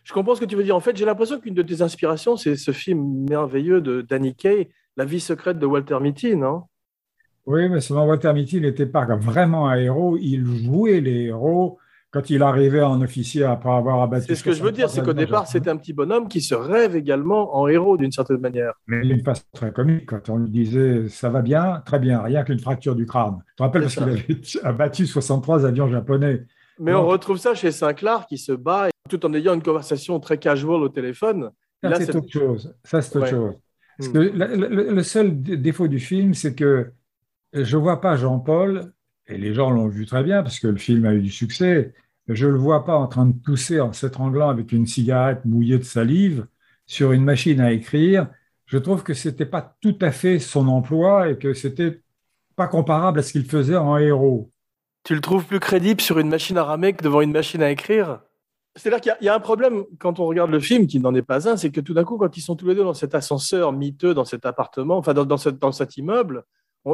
Je comprends ce que tu veux dire. En fait, j'ai l'impression qu'une de tes inspirations, c'est ce film merveilleux de Danny Kaye, La vie secrète de Walter Mitty, non? Oui, mais seulement Walter Mitty n'était pas vraiment un héros. Il jouait les héros quand il arrivait en officier après avoir abattu. C'est ce que je veux dire, c'est qu'au 63 départ, c'était un petit bonhomme qui se rêve également en héros d'une certaine manière. Mais d'une façon très comique, quand on lui disait ça va bien, très bien, rien qu'une fracture du crâne. Je te rappelle parce C'est qu'il avait abattu 63 avions japonais. Mais on retrouve ça chez Sinclair qui se bat tout en ayant une conversation très casual au téléphone. Ça, c'est c'est- autre chose. Ça, c'est autre Ouais. chose. Parce Hmm. que le, le- le seul dé- défaut du film, c'est que je ne vois pas Jean-Paul, et les gens l'ont vu très bien parce que le film a eu du succès, je ne le vois pas en train de tousser en s'étranglant avec une cigarette mouillée de salive sur une machine à écrire. Je trouve que ce n'était pas tout à fait son emploi et que c'était pas comparable à ce qu'il faisait en héros. Tu le trouves plus crédible sur une machine à ramer que devant une machine à écrire? C'est-à-dire qu'il y a- il y, a un problème quand on regarde le film, qui n'en est pas un, c'est que tout d'un coup, quand ils sont tous les deux dans cet ascenseur miteux, dans cet appartement, enfin dans, dans, cet- dans cet immeuble,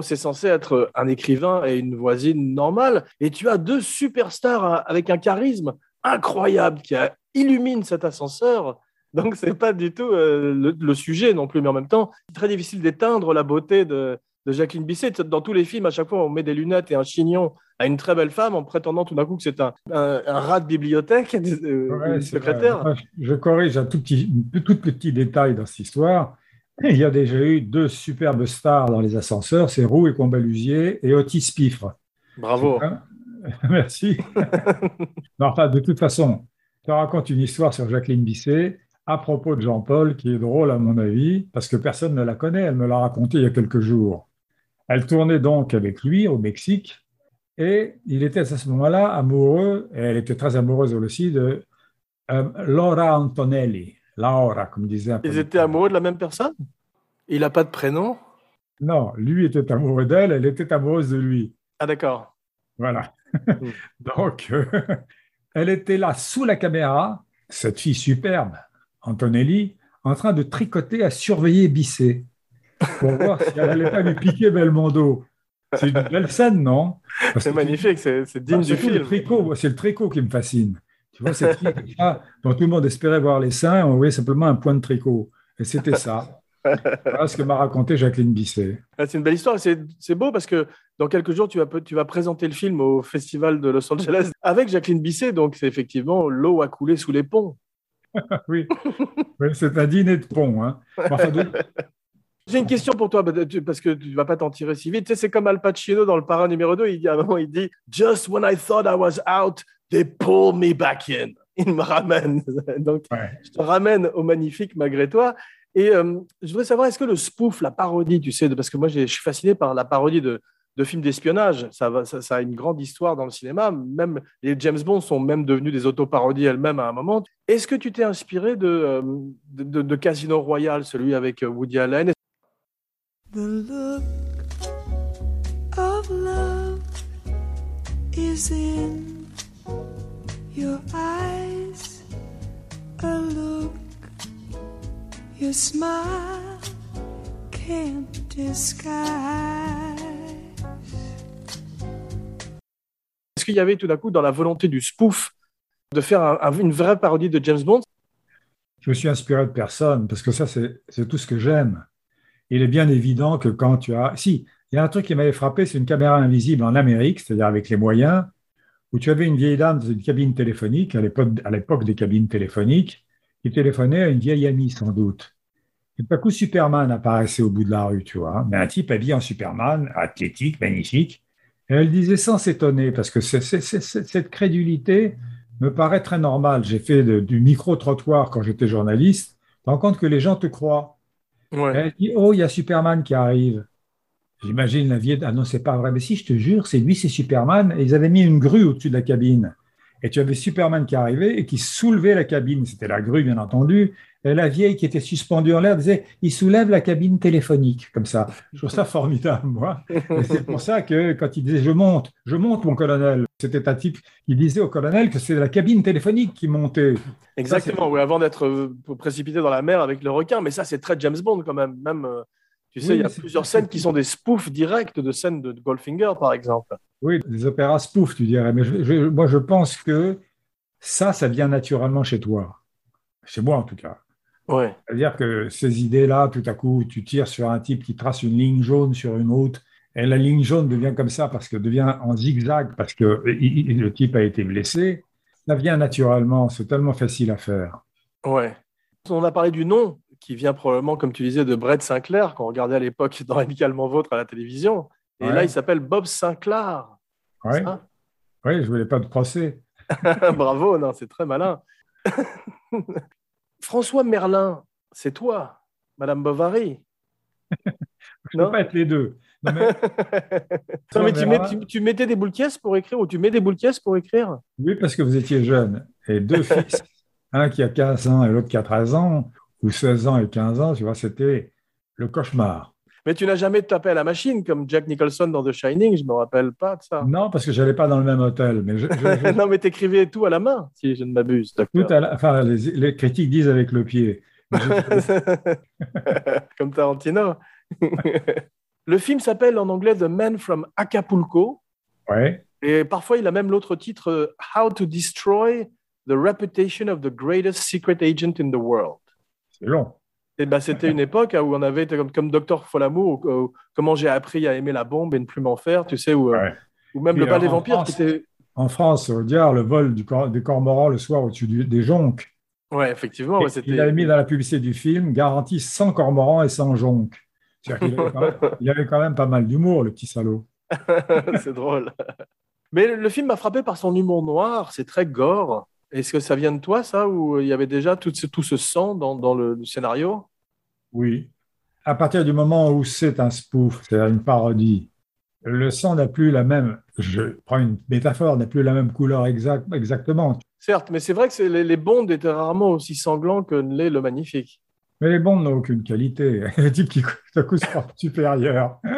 c'est censé être un écrivain et une voisine normale, et tu as deux superstars hein, avec un charisme incroyable qui illumine cet ascenseur. Donc c'est pas du tout euh, le, le sujet non plus, mais en même temps, c'est très difficile d'éteindre la beauté de, de Jacqueline Bisset. Dans tous les films, à chaque fois, on met des lunettes et un chignon à une très belle femme en prétendant tout d'un coup que c'est un, un, un rat de bibliothèque, euh, Ouais, secrétaire. vrai. Je corrige un tout petit, un tout petit détail dans cette histoire. Il y a déjà eu deux superbes stars dans les ascenseurs, c'est Roux et Combalusier et Otis Piffre. Bravo. Merci. Non, enfin, de toute façon, je te raconte une histoire sur Jacqueline Bisset à propos de Jean-Paul qui est drôle à mon avis, parce que personne ne la connaît, elle me l'a raconté il y a quelques jours. Elle tournait donc avec lui au Mexique et il était à ce moment-là amoureux, et elle était très amoureuse aussi, de euh, Laura Antonelli. Laura, comme disait un Ils peu- étaient amoureux de la même personne? Il n'a pas de prénom? Non, lui était amoureux d'elle, elle était amoureuse de lui. Ah d'accord. Voilà. Donc, euh, elle était là sous la caméra, cette fille superbe, Antonelli, en train de tricoter à surveiller Bisset pour voir si elle n'allait pas lui piquer Belmondo. C'est une belle scène, non? C'est que- magnifique, c'est digne du film. c'est le tricot qui me fascine. Tu vois, cette fille dont tout le monde espérait voir les seins, on voyait simplement un point de tricot. Et c'était ça. Voilà ce que m'a raconté Jacqueline Bisset. Ah, C'est une belle histoire. C'est beau parce que dans quelques jours, tu vas, tu vas présenter le film au Festival de Los Angeles avec Jacqueline Bisset. Donc, c'est effectivement l'eau a coulé sous les ponts. Oui, Oui, c'est un dîner de pont. Hein. Enfin, de- J'ai une question pour toi, bah, parce que tu vas pas t'en tirer si vite. Tu sais, c'est comme Al Pacino dans le parrain numéro 2. Il dit à un moment, il dit Just when I thought I was out, they pull me back in. Il me ramène. Donc, Ouais. je te ramène au magnifique malgré toi. Et euh, je voudrais savoir, est-ce que le spoof, la parodie, tu sais, de- parce que moi, je suis fasciné par la parodie de, de films d'espionnage. Ça, va- ça, ça a une grande histoire dans le cinéma. Même les James Bond sont même devenus des autoparodies elles-mêmes à un moment. Est-ce que tu t'es inspiré de, euh, de, de- de Casino Royale, celui avec euh, Woody Allen? The look of love is in your smile can't disguise. Est-ce qu'il y avait tout d'un coup dans la volonté du spoof de faire un- un- une vraie parodie de James Bond? Je me suis inspiré de personne, parce que ça, c'est tout ce que j'aime. Il est bien évident que quand tu as... Si, il y a un truc qui m'avait frappé, c'est une caméra invisible en Amérique, c'est-à-dire avec les moyens, où tu avais une vieille dame dans une cabine téléphonique, à l'époque à l'époque des cabines téléphoniques, qui téléphonait à une vieille amie, sans doute. Et tout à coup, Superman apparaissait au bout de la rue, tu vois. Mais un type habillé en Superman, athlétique, magnifique. Et elle disait sans s'étonner, parce que cette crédulité me paraît très normal. J'ai fait de- du micro-trottoir quand j'étais journaliste. Tu te rends compte que les gens te croient. Ouais. Elle dit Oh, il y a Superman qui arrive. J'imagine la vieille. Ah non, c'est pas vrai. Mais si, je te jure, c'est lui, c'est Superman. Et ils avaient mis une grue au-dessus de la cabine. Et tu avais Superman qui arrivait et qui soulevait la cabine. C'était la grue, bien entendu. Et la vieille qui était suspendue en l'air disait Il soulève la cabine téléphonique. Comme ça. Je trouve ça formidable, moi. C'est pour ça que quand il disait Je monte, je monte, mon colonel. C'était un type qui disait au colonel que c'est la cabine téléphonique qui montait. Exactement, oui, avant d'être euh, précipité dans la mer avec le requin. Mais ça, c'est très James Bond quand même. Même, euh, tu sais, Oui, il y a plusieurs scènes qui sont des spoofs directs de scènes de Goldfinger, par exemple. Oui, des opéras spoof, tu dirais. Mais je- je- moi, je pense que ça, ça vient naturellement chez toi. Chez moi, en tout cas. Ouais. C'est-à-dire que ces idées-là, tout à coup, tu tires sur un type qui trace une ligne jaune sur une autre, et la ligne jaune devient comme ça parce que devient en zigzag parce que il- il- le type a été blessé. Ça vient naturellement, c'est tellement facile à faire. Ouais. On a parlé du nom qui vient probablement, comme tu disais, de Brett Sinclair, qu'on regardait à l'époque dans Amicalement Vôtre à la télévision. Et Ouais. là, il s'appelle Bob Sinclair. Ouais. Oui, je voulais pas de procès. Bravo, non, c'est très malin. François Merlin, c'est toi, Madame Bovary. Je ne peux pas être les deux. Non, mais- Non, mais tu, Merlin. mets- tu- tu mettais des boules caisses pour écrire ou tu mets des boules caisses pour écrire? Oui, parce que vous étiez jeune. Et deux fils, un qui a 15 ans et l'autre qui a 13 ans, ou 16 ans et 15 ans, tu vois, c'était le cauchemar. Mais tu n'as jamais tapé à la machine comme Jack Nicholson dans The Shining, je me rappelle pas de ça. Non, parce que je n'allais pas dans le même hôtel. Mais je, je- je- non, mais t'écrivais tout à la main, si je ne m'abuse. tout à la- enfin, les, les critiques disent avec le pied. Comme Tarantino. Le film s'appelle en anglais The Man from Acapulco. ouais, Et parfois, il a même l'autre titre How to Destroy the Reputation of the Greatest Secret Agent in the World. c'est long. Et ben, c'était une époque hein, où on avait été comme, comme Docteur Folamour, ou, comment j'ai appris à aimer la bombe et ne plus m'en faire, tu sais, ou, euh, Ouais. même Puis, le bal des vampires France- qui était. En France, au diable, le vol du cor- des cormorans le soir au-dessus des jonques. Ouais, effectivement, ouais, il avait mis dans la publicité du film garantie sans cormorans et sans jonques. Avait, même- il avait quand même pas mal d'humour, le petit salaud. c'est drôle. Mais le film m'a frappé par son humour noir, c'est très gore. Est-ce que ça vient de toi, ça, ou il y avait déjà tout ce, tout ce sang dans, dans le, le scénario? Oui. À partir du moment où c'est un spoof, c'est-à-dire une parodie, le sang n'a plus la même, je prends une métaphore, n'a plus la même couleur exact, exactement. Certes, mais c'est vrai que les, les Bonds étaient rarement aussi sanglants que l'est le Magnifique. Mais les bombes n'ont aucune qualité. Les types qui à coup supérieurs.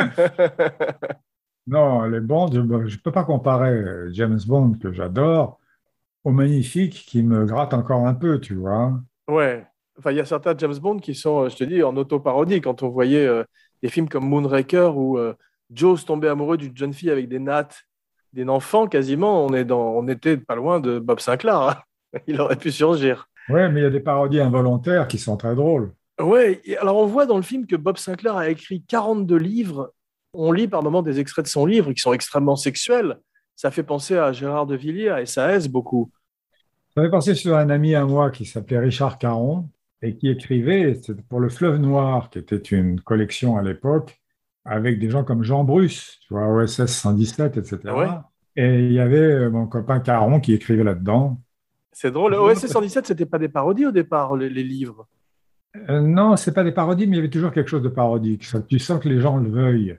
Non, les Bonds, je ne peux pas comparer euh, James Bond, que j'adore, au Magnifique, qui me gratte encore un peu, tu vois. ouais. Enfin, il y a certains James Bond qui sont, euh, je te dis, en auto-parodie. Quand on voyait euh, des films comme Moonraker où euh, Joe se tombait amoureux d'une jeune fille avec des nattes, des enfants quasiment, on, est dans, on était pas loin de Bob Sinclair. hein. Il aurait pu surgir. Oui, mais il y a des parodies involontaires qui sont très drôles. Ouais, et alors on voit dans le film que Bob Sinclair a écrit 42 livres. On lit par moments des extraits de son livre qui sont extrêmement sexuels. Ça fait penser à Gérard de Villiers, à SAS beaucoup. J'avais pensé sur un ami à moi qui s'appelait Richard Caron et qui écrivait pour le Fleuve Noir, qui était une collection à l'époque, avec des gens comme Jean Bruce, tu vois, OSS 117, etc. Ouais? Et il y avait euh, mon copain Caron qui écrivait là-dedans. C'est drôle. OSS 117, c'était pas des parodies au départ, les, les livres? Euh, non, c'est pas des parodies, mais il y avait toujours quelque chose de parodique. Ça, tu sens que les gens le veuillent.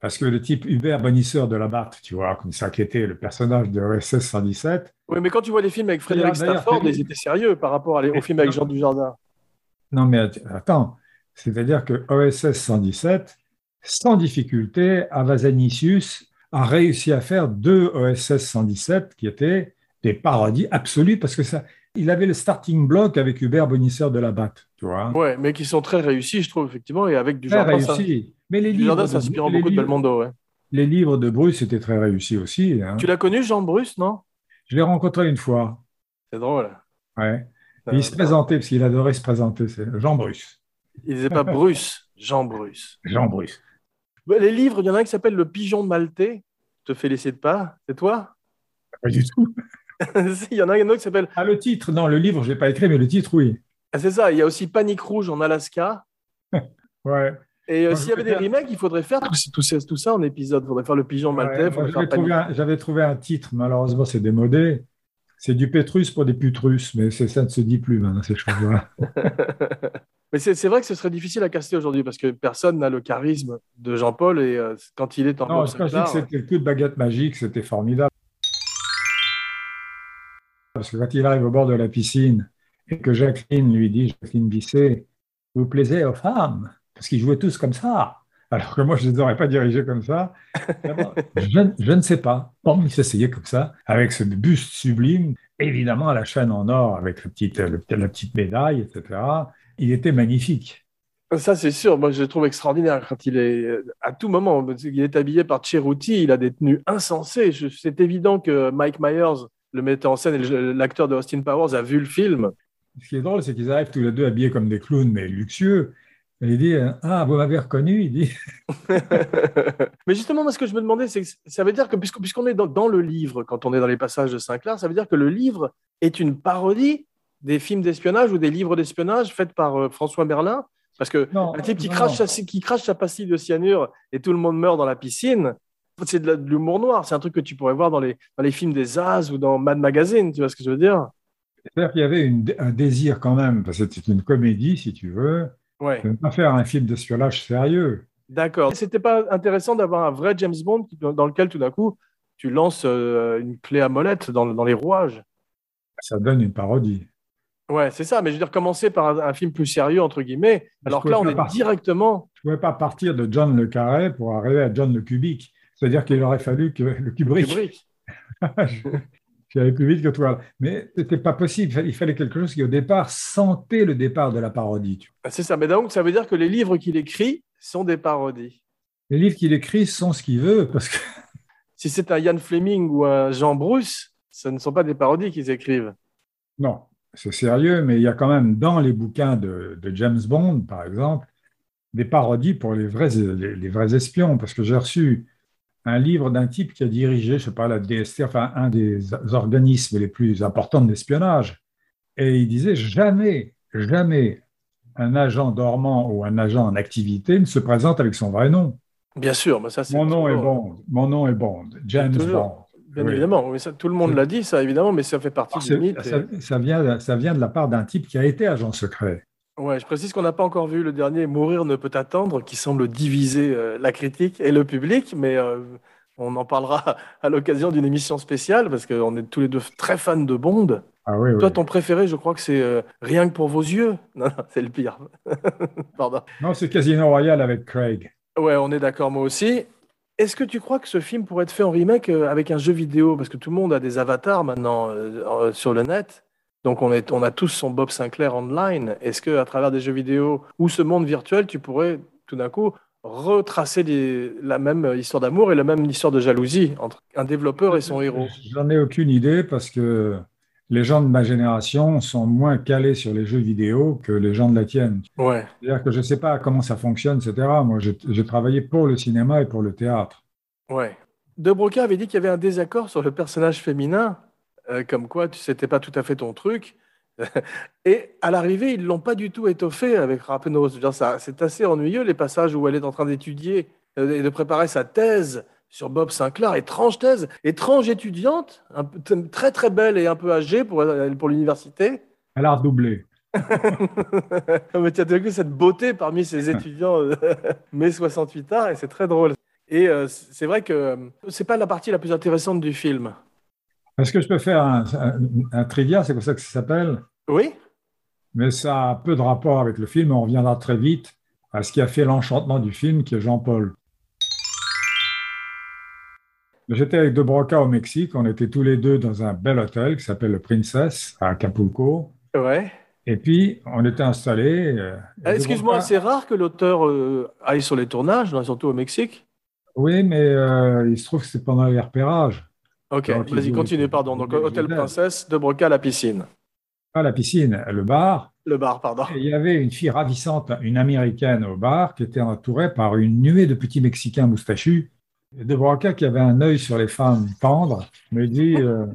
Parce que le type Hubert Bonisseur de la Batte, tu vois, comme ça, qui était le personnage de OSS 117, Oui, mais quand tu vois des films avec Frédéric Stafford, ils étaient sérieux par rapport les- aux films avec Jean Dujardin. Non, mais att- attends, c'est-à-dire que OSS 117, sans difficulté, Avazanicius a réussi à faire deux OSS 117 qui étaient des parodies absolues parce que ça, il avait le starting block avec Hubert Bonisseur de la Batte, tu vois. Ouais, mais qui sont très réussis, je trouve, effectivement, et avec Très Dujardin. ça- réussi. Mais les livres, s'inspirant les beaucoup de Belmondo, ouais. les livres de Bruce étaient très réussis aussi. hein. Tu l'as connu, Jean Bruce, non? Je l'ai rencontré une fois. C'est drôle. Ouais. Et il se présentait parce qu'il adorait se présenter. C'est Jean Bruce. Il disait pas Bruce, Jean Bruce. Jean Bruce. Les livres, il y en a un qui s'appelle Le Pigeon maltais. Je te félicite pas. C'est toi? Pas du tout. Si, Il y en a un autre qui s'appelle. Ah, le titre, non, le livre, je l'ai pas écrit, mais le titre, oui. Ah, c'est ça. Il y a aussi Panique Rouge en Alaska. Ouais. Et euh, s'il y avait des remakes, il faudrait faire tout, tout ça- en épisode. Il faudrait faire Le Pigeon maltais. Ouais, j'avais trouvé, un, j'avais trouvé un titre, malheureusement c'est démodé. C'est du Pétrus pour des putrus, mais ça ne se dit plus maintenant, ces choses-là. Mais c'est vrai que ce serait difficile à caster aujourd'hui parce que personne n'a le charisme de Jean-Paul et euh, quand il est en Non, quand je dis que c'était le coup de baguette magique, c'était formidable. Parce que quand il arrive au bord de la piscine et que Jacqueline lui dit, Jacqueline Bisset, vous plaisez aux femmes, parce qu'ils jouaient tous comme ça. Alors que moi, je ne les aurais pas dirigés comme ça. Je, je ne sais pas. Bon, il s'essayait comme ça, avec ce buste sublime, évidemment la chaîne en or, avec la petite, le- la petite médaille, etc. Il était magnifique. Ça, c'est sûr. Moi, je le trouve extraordinaire quand il est à tout moment. Il est habillé par Cheruti, il a des tenues insensées. C'est évident que Mike Myers, le metteur en scène et l'acteur de Austin Powers, a vu le film. Ce qui est drôle, c'est qu'ils arrivent tous les deux habillés comme des clowns, mais luxueux. Il dit Ah, vous m'avez reconnu Il dit Mais justement, moi, ce que je me demandais, c'est que ça veut dire que puisqu'on est dans, dans le livre, quand on est dans les passages de Sinclair, ça veut dire que le livre est une parodie des films d'espionnage ou des livres d'espionnage faits par euh, François Merlin. Parce que Non, un type qui non, crache, non. sa, qui crache sa pastille de cyanure et tout le monde meurt dans la piscine, c'est de l'humour noir. C'est un truc que tu pourrais voir dans les, dans les films des As ou dans Mad Magazine. Tu vois ce que je veux dire? C'est-à-dire qu'il y avait une- un désir quand même, parce que c'est une comédie, si tu veux, Ouais, de ne pas faire un film d'espionnage sérieux. d'accord. C'était pas intéressant d'avoir un vrai James Bond dans lequel tout d'un coup tu lances euh, une clé à molette dans, dans les rouages. Ça donne une parodie. Ouais, c'est ça. Mais je veux dire, commencer par un, un film plus sérieux, entre guillemets. Je Alors que là, on est partir. directement. Je ne pouvais pas partir de John le Carré pour arriver à John le Cubique. C'est-à-dire qu'il aurait fallu que le Kubrick, Kubrick. j'allais plus vite que toi. Mais ce n'était pas possible. Il fallait- quelque chose qui, au départ, sentait le départ de la parodie. Ah, C'est ça. Mais donc, ça veut dire que les livres qu'il écrit sont des parodies. Les livres qu'il écrit sont ce qu'il veut, parce que Si c'est un Ian Fleming ou un Jean Bruce, ce ne sont pas des parodies qu'ils écrivent. Non, c'est sérieux, mais il y a quand même dans les bouquins de, de James Bond, par exemple, des parodies pour les vrais, les, les vrais espions, parce que j'ai reçu un livre d'un type qui a dirigé, je ne sais pas, la DST, enfin un des organismes les plus importants d'espionnage. Et il disait jamais, jamais un agent dormant ou un agent en activité ne se présente avec son vrai nom. Bien sûr, mais ça, c'est Mon nom est Bond, mon nom est Bond, James. Bond. Bien Oui. évidemment. Mais ça, tout le monde l'a dit, ça, évidemment, mais ça fait partie C'est- du mythe. ça, ça vient, ça vient de la part d'un type qui a été agent secret. Ouais, je précise qu'on n'a pas encore vu le dernier Mourir ne peut attendre, qui semble diviser euh, la critique et le public, mais euh, on en parlera à l'occasion d'une émission spéciale, parce qu'on est tous les deux très fans de Bond. Ah oui, Toi, oui. ton préféré, je crois que c'est euh, Rien que pour vos yeux. Non, non, c'est le pire. Pardon. Non, c'est Casino Royale avec Craig. Ouais, on est d'accord, moi aussi. Est-ce que tu crois que ce film pourrait être fait en remake avec un jeu vidéo? Parce que tout le monde a des avatars maintenant sur le net. Donc on, est, on a tous son Bob Sinclair online. Est-ce que à travers des jeux vidéo ou ce monde virtuel, tu pourrais tout d'un coup retracer les- la même histoire d'amour et la même histoire de jalousie entre un développeur et son héros? J'en ai aucune idée parce que les gens de ma génération sont moins calés sur les jeux vidéo que les gens de la tienne. Ouais. C'est-à-dire que je ne sais pas comment ça fonctionne, etc. Moi, j'ai j'ai travaillé pour le cinéma et pour le théâtre. Ouais. De Broca avait dit qu'il y avait un désaccord sur le personnage féminin, euh, comme quoi tu c'était pas tout à fait ton truc. Et à l'arrivée, ils l'ont pas du tout étoffé avec ça- C'est assez ennuyeux les passages où elle est en train d'étudier euh, et de préparer sa thèse sur Bob Sinclair. Étrange thèse, étrange étudiante, un peu- t- très très belle et un peu âgée pour, pour l'université. Elle a redoublé. Mais tu as vu cette beauté parmi ces étudiants euh, mai 68 ans et c'est très drôle. Et euh, c'est vrai que euh, c'est pas la partie la plus intéressante du film. Est-ce que je peux faire un, un- un trivia, c'est comme ça que ça s'appelle Oui, Mais ça a peu de rapport avec le film. On reviendra très vite à ce qui a fait l'enchantement du film, qui est Jean-Paul. J'étais avec De Broca au Mexique. On était tous les deux dans un bel hôtel qui s'appelle le Princess à Acapulco. ouais. Et puis, on était installés. euh, Ah, Excuse-moi, Broca- c'est rare que l'auteur euh, aille sur les tournages, non, surtout au Mexique. Oui, mais euh, il se trouve que c'est pendant les repérages. Ok, vas-y, continue, pardon. Donc, Hôtel. Princesse, de Broca, la piscine. Pas la piscine, le bar. Le bar, pardon. Et il y avait une fille ravissante, une américaine au bar, qui était entourée par une nuée de petits Mexicains moustachus. Et De Broca, qui avait un œil sur les femmes tendres, me dit, euh,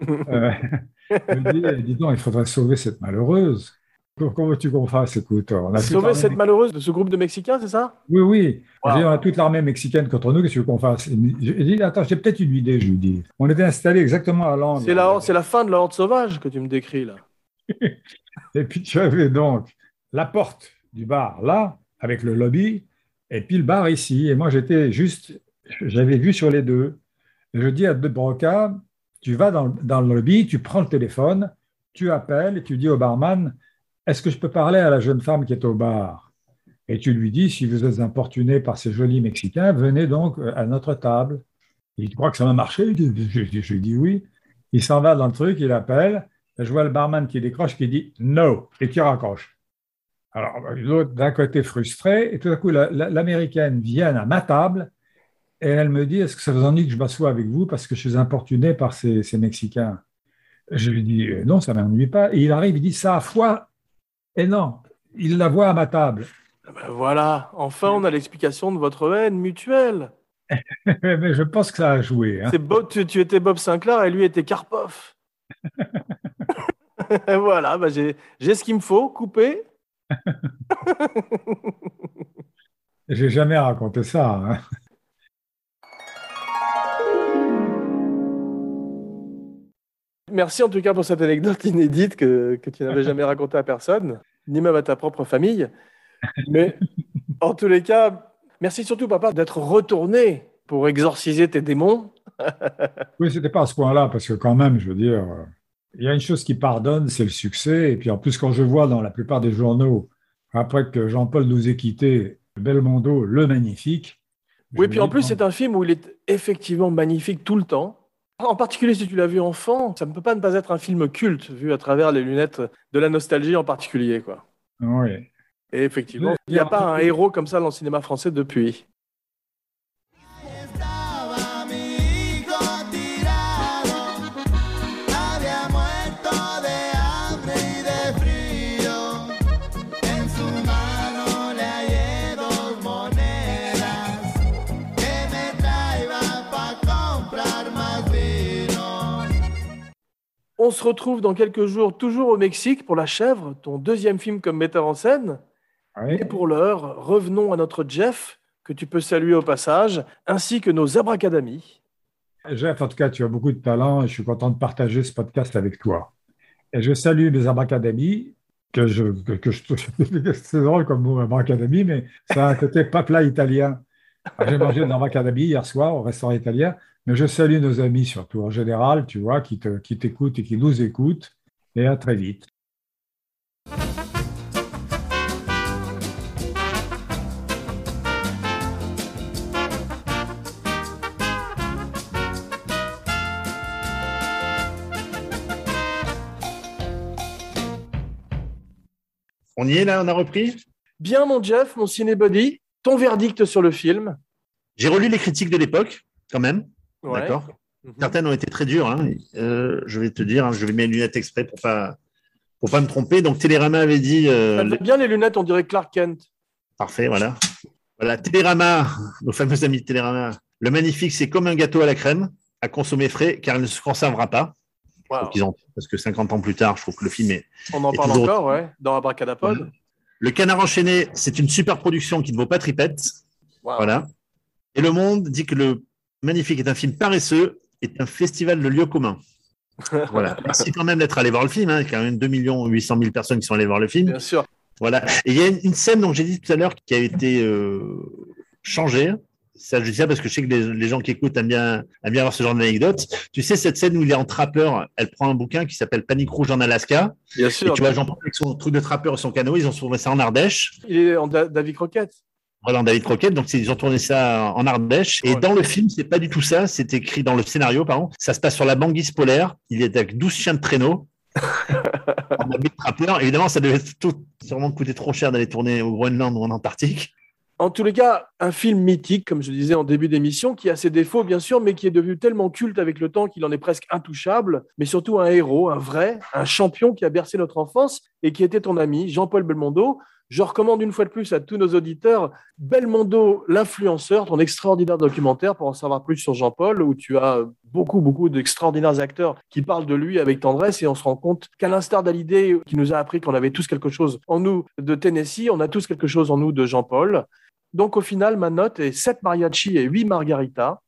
euh, me dit, dis donc, il faudrait sauver cette malheureuse. Comment veux-tu qu'on fasse Écoute, on a Sauver cette malheureuse de ce groupe de Mexicains, c'est ça? Oui, oui. Wow. On a toute l'armée mexicaine contre nous. Qu'est-ce que tu qu'on fasse? Dit- Attends, j'ai peut-être une idée. Je lui dis On était installés exactement à. C'est la, c'est la fin de la horde sauvage que tu me décris là. Et puis tu avais donc la porte du bar là, avec le lobby, et puis le bar ici. Et moi, j'étais juste, j'avais vu sur les deux. Et je dis à De Broca, tu vas dans, dans le lobby, tu prends le téléphone, tu appelles et tu dis au barman, est-ce que je peux parler à la jeune femme qui est au bar Et tu lui dis, si vous êtes importuné par ces jolis Mexicains, venez donc à notre table. Il croit que ça va marcher Je, je- dis oui. Il s'en va dans le truc, il appelle. Je vois le barman qui décroche, qui dit no, et qui raccroche. Alors, l'autre d'un côté frustré, et tout à coup, la- la- l'américaine vient à ma table et elle me dit Est-ce que ça vous ennuie que je m'assoie avec vous parce que je suis importuné par ces, ces Mexicains? Je lui dis Euh, Non, ça ne m'ennuie pas. Et il arrive, il dit Ça a foi. Et non, il la voit à ma table. Ah ben voilà, enfin on a l'explication de votre haine mutuelle. Mais je pense que ça a joué. hein. C'est Bob- tu, tu étais Bob Sinclair et lui était Karpov. Voilà, j'ai j'ai ce qu'il me faut, coupé. J'ai jamais raconté ça. hein. Merci en tout cas pour cette anecdote inédite que, que tu n'avais jamais racontée à personne, ni même à ta propre famille. Mais en tous les cas, merci surtout, papa, d'être retourné pour exorciser tes démons. Oui, c'était pas à ce point-là, parce que quand même, je veux dire, il y a une chose qui pardonne, c'est le succès. Et puis en plus, quand je vois dans la plupart des journaux, après que Jean-Paul nous ait quittés, Belmondo, le magnifique. Oui, puis en plus, c'est un film où il est effectivement magnifique tout le temps. En particulier, si tu l'as vu enfant, ça ne peut pas ne pas être un film culte, vu à travers les lunettes de la nostalgie en particulier. Quoi. Oui. Et effectivement, il n'y a pas un héros comme ça dans le cinéma français depuis. On se retrouve dans quelques jours, toujours au Mexique, pour La Chèvre, ton deuxième film comme metteur en scène. Oui. Et pour l'heure, revenons à notre Jeff, que tu peux saluer au passage, ainsi que nos abracadamis. Jeff, en tout cas, tu as beaucoup de talent et je suis content de partager ce podcast avec toi. Et je salue mes abracadamis, que je, que, que je c'est drôle comme mot abracadabie, mais ça a un côté pas plat italien. J'ai mangé un abracadabie hier soir au restaurant italien, mais je salue nos amis surtout en général, tu vois, qui te, qui t'écoutent et qui nous écoutent. Et à très vite. On y est là, on a repris? Bien, mon Jeff, mon cinébody, ton verdict sur le film? J'ai relu les critiques de l'époque, quand même. Ouais. D'accord. Mhm. Certaines ont été très dures. hein. Euh, je vais te dire, hein, je vais mettre mes lunettes exprès pour pas pour pas me tromper. Donc Télérama avait dit euh, va bien les lunettes, on dirait Clark Kent. parfait, voilà. Voilà, Télérama, nos fameux amis de Télérama. Le magnifique, c'est comme un gâteau à la crème, à consommer frais, car il ne se conservera pas. Wow. Ont- parce que 50 ans plus tard, je trouve que le film est. On en parle toujours- encore, ouais, dans Abracadapod. Le Canard enchaîné, c'est une super production qui ne vaut pas tripette. Wow. Voilà. Et Le Monde dit que le magnifique est un film paresseux, est un festival de lieux communs. Voilà. Merci quand même d'être allé voir le film. Hein. Il y a quand même 2 800 000 personnes qui sont allées voir le film. Bien sûr. Voilà. Et il y a une, scène dont j'ai dit tout à l'heure qui a été euh, changée. Ça, je dis ça parce que je sais que les, les gens qui écoutent aiment bien, aiment bien avoir ce genre d'anecdote. Tu sais, cette scène où il est en trappeur, elle prend un bouquin qui s'appelle Panique rouge en Alaska. Bien Et sûr. tu vois Jean-Paul avec son truc de trappeur et son canot, ils ont tourné ça en Ardèche. Il est en Da- David Croquette. En David Croquette. Donc, ils ont tourné ça en Ardèche. Et Ouais. dans le film, c'est pas du tout ça. C'est écrit dans le scénario, pardon. Ça se passe sur la banquise polaire. Il est avec 12 chiens de traîneau. en habit de trappeur. Évidemment, ça devait tout, sûrement coûter trop cher d'aller tourner au Groenland ou en Antarctique. En tous les cas, un film mythique, comme je disais en début d'émission, qui a ses défauts, bien sûr, mais qui est devenu tellement culte avec le temps qu'il en est presque intouchable, mais surtout un héros, un vrai, un champion qui a bercé notre enfance et qui était ton ami, Jean-Paul Belmondo, Je recommande une fois de plus à tous nos auditeurs Belmondo, l'influenceur, ton extraordinaire documentaire pour en savoir plus sur Jean-Paul, où tu as beaucoup, beaucoup d'extraordinaires acteurs qui parlent de lui avec tendresse et on se rend compte qu'à l'instar d'Alidé, qui nous a appris qu'on avait tous quelque chose en nous de Tennessee, on a tous quelque chose en nous de Jean-Paul. Donc au final, ma note est 7 mariachi et 8 margarita.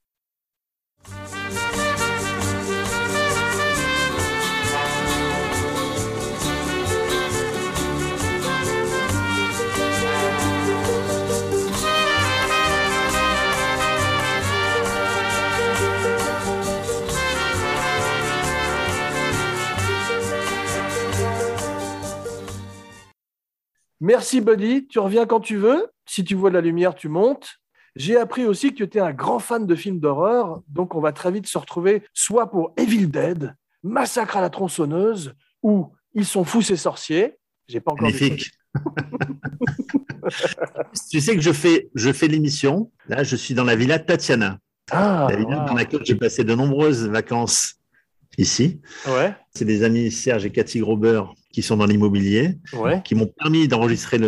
Merci Buddy, tu reviens quand tu veux. Si tu vois de la lumière, tu montes. J'ai appris aussi que tu es un grand fan de films d'horreur, donc on va très vite se retrouver soit pour Evil Dead, Massacre à la tronçonneuse, ou Ils sont fous ces sorciers. J'ai pas encore. Magnifique. tu sais que je fais, je fais l'émission. Là, je suis dans la villa Tatiana. Ah, la villa wow. dans laquelle j'ai passé de nombreuses vacances ici. ouais, C'est des amis Serge et Cathy Grober qui sont dans l'immobilier, ouais. qui m'ont permis d'enregistrer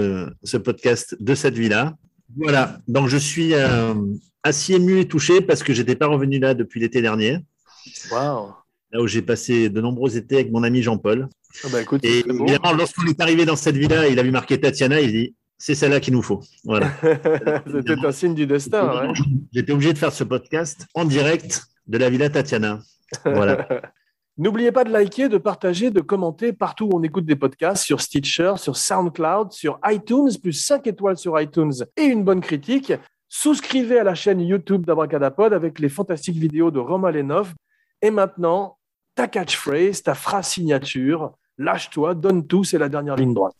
ce podcast de cette villa. Voilà, donc je suis euh, assez ému et touché parce que j'étais pas revenu là depuis l'été dernier, Wow. là où j'ai passé de nombreux étés avec mon ami Jean-Paul. Ah bah Et évidemment, lorsqu'on est arrivé dans cette villa, il a vu marqué Tatiana, il dit c'est celle-là qu'il nous faut. Voilà. C'était un signe du destin. ouais. J'étais obligé de faire ce podcast en direct de la villa Tatiana. Voilà. N'oubliez pas de liker, de partager, de commenter partout où on écoute des podcasts, sur Stitcher, sur SoundCloud, sur iTunes, plus 5 étoiles sur iTunes et une bonne critique. Souscrivez à la chaîne YouTube d'Abracadapod avec les fantastiques vidéos de Romain Lenov. Et maintenant, ta catchphrase, ta phrase signature, lâche-toi, donne tout, c'est la dernière ligne droite.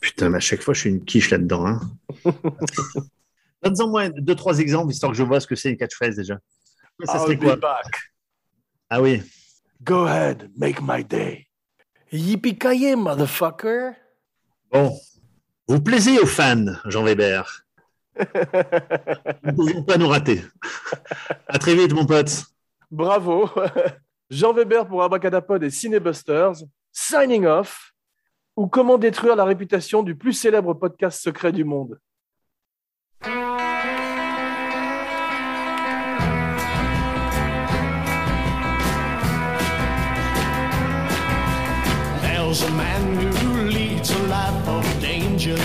Putain, mais à chaque fois, je suis une quiche là-dedans. Hein. Donne-en moi deux, trois exemples, histoire que je vois ce que c'est une catchphrase déjà. Ça serait quoi? back. Ah oui. Go ahead, make my day. Yippee motherfucker. Bon. Vous plaisez aux fans, Jean Weber. Nous ne pouvions pas nous rater. À très vite, mon pote. Bravo. Jean Weber pour Abracadapod et Cinebusters. Signing off. Ou comment détruire la réputation du plus célèbre podcast secret du monde. A man who leads a life of danger.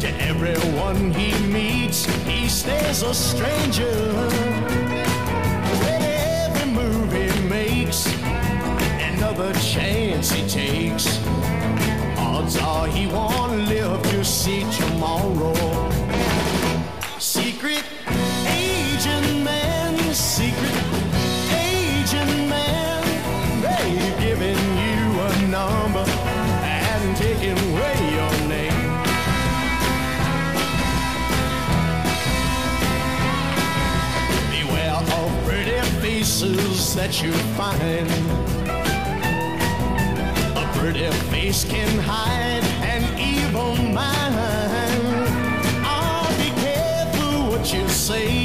To everyone he meets, he stays a stranger. With every move he makes, another chance he takes. Odds are he won't live to see tomorrow. Secret that you find. A pretty face can hide an evil mind. Oh, be careful what you say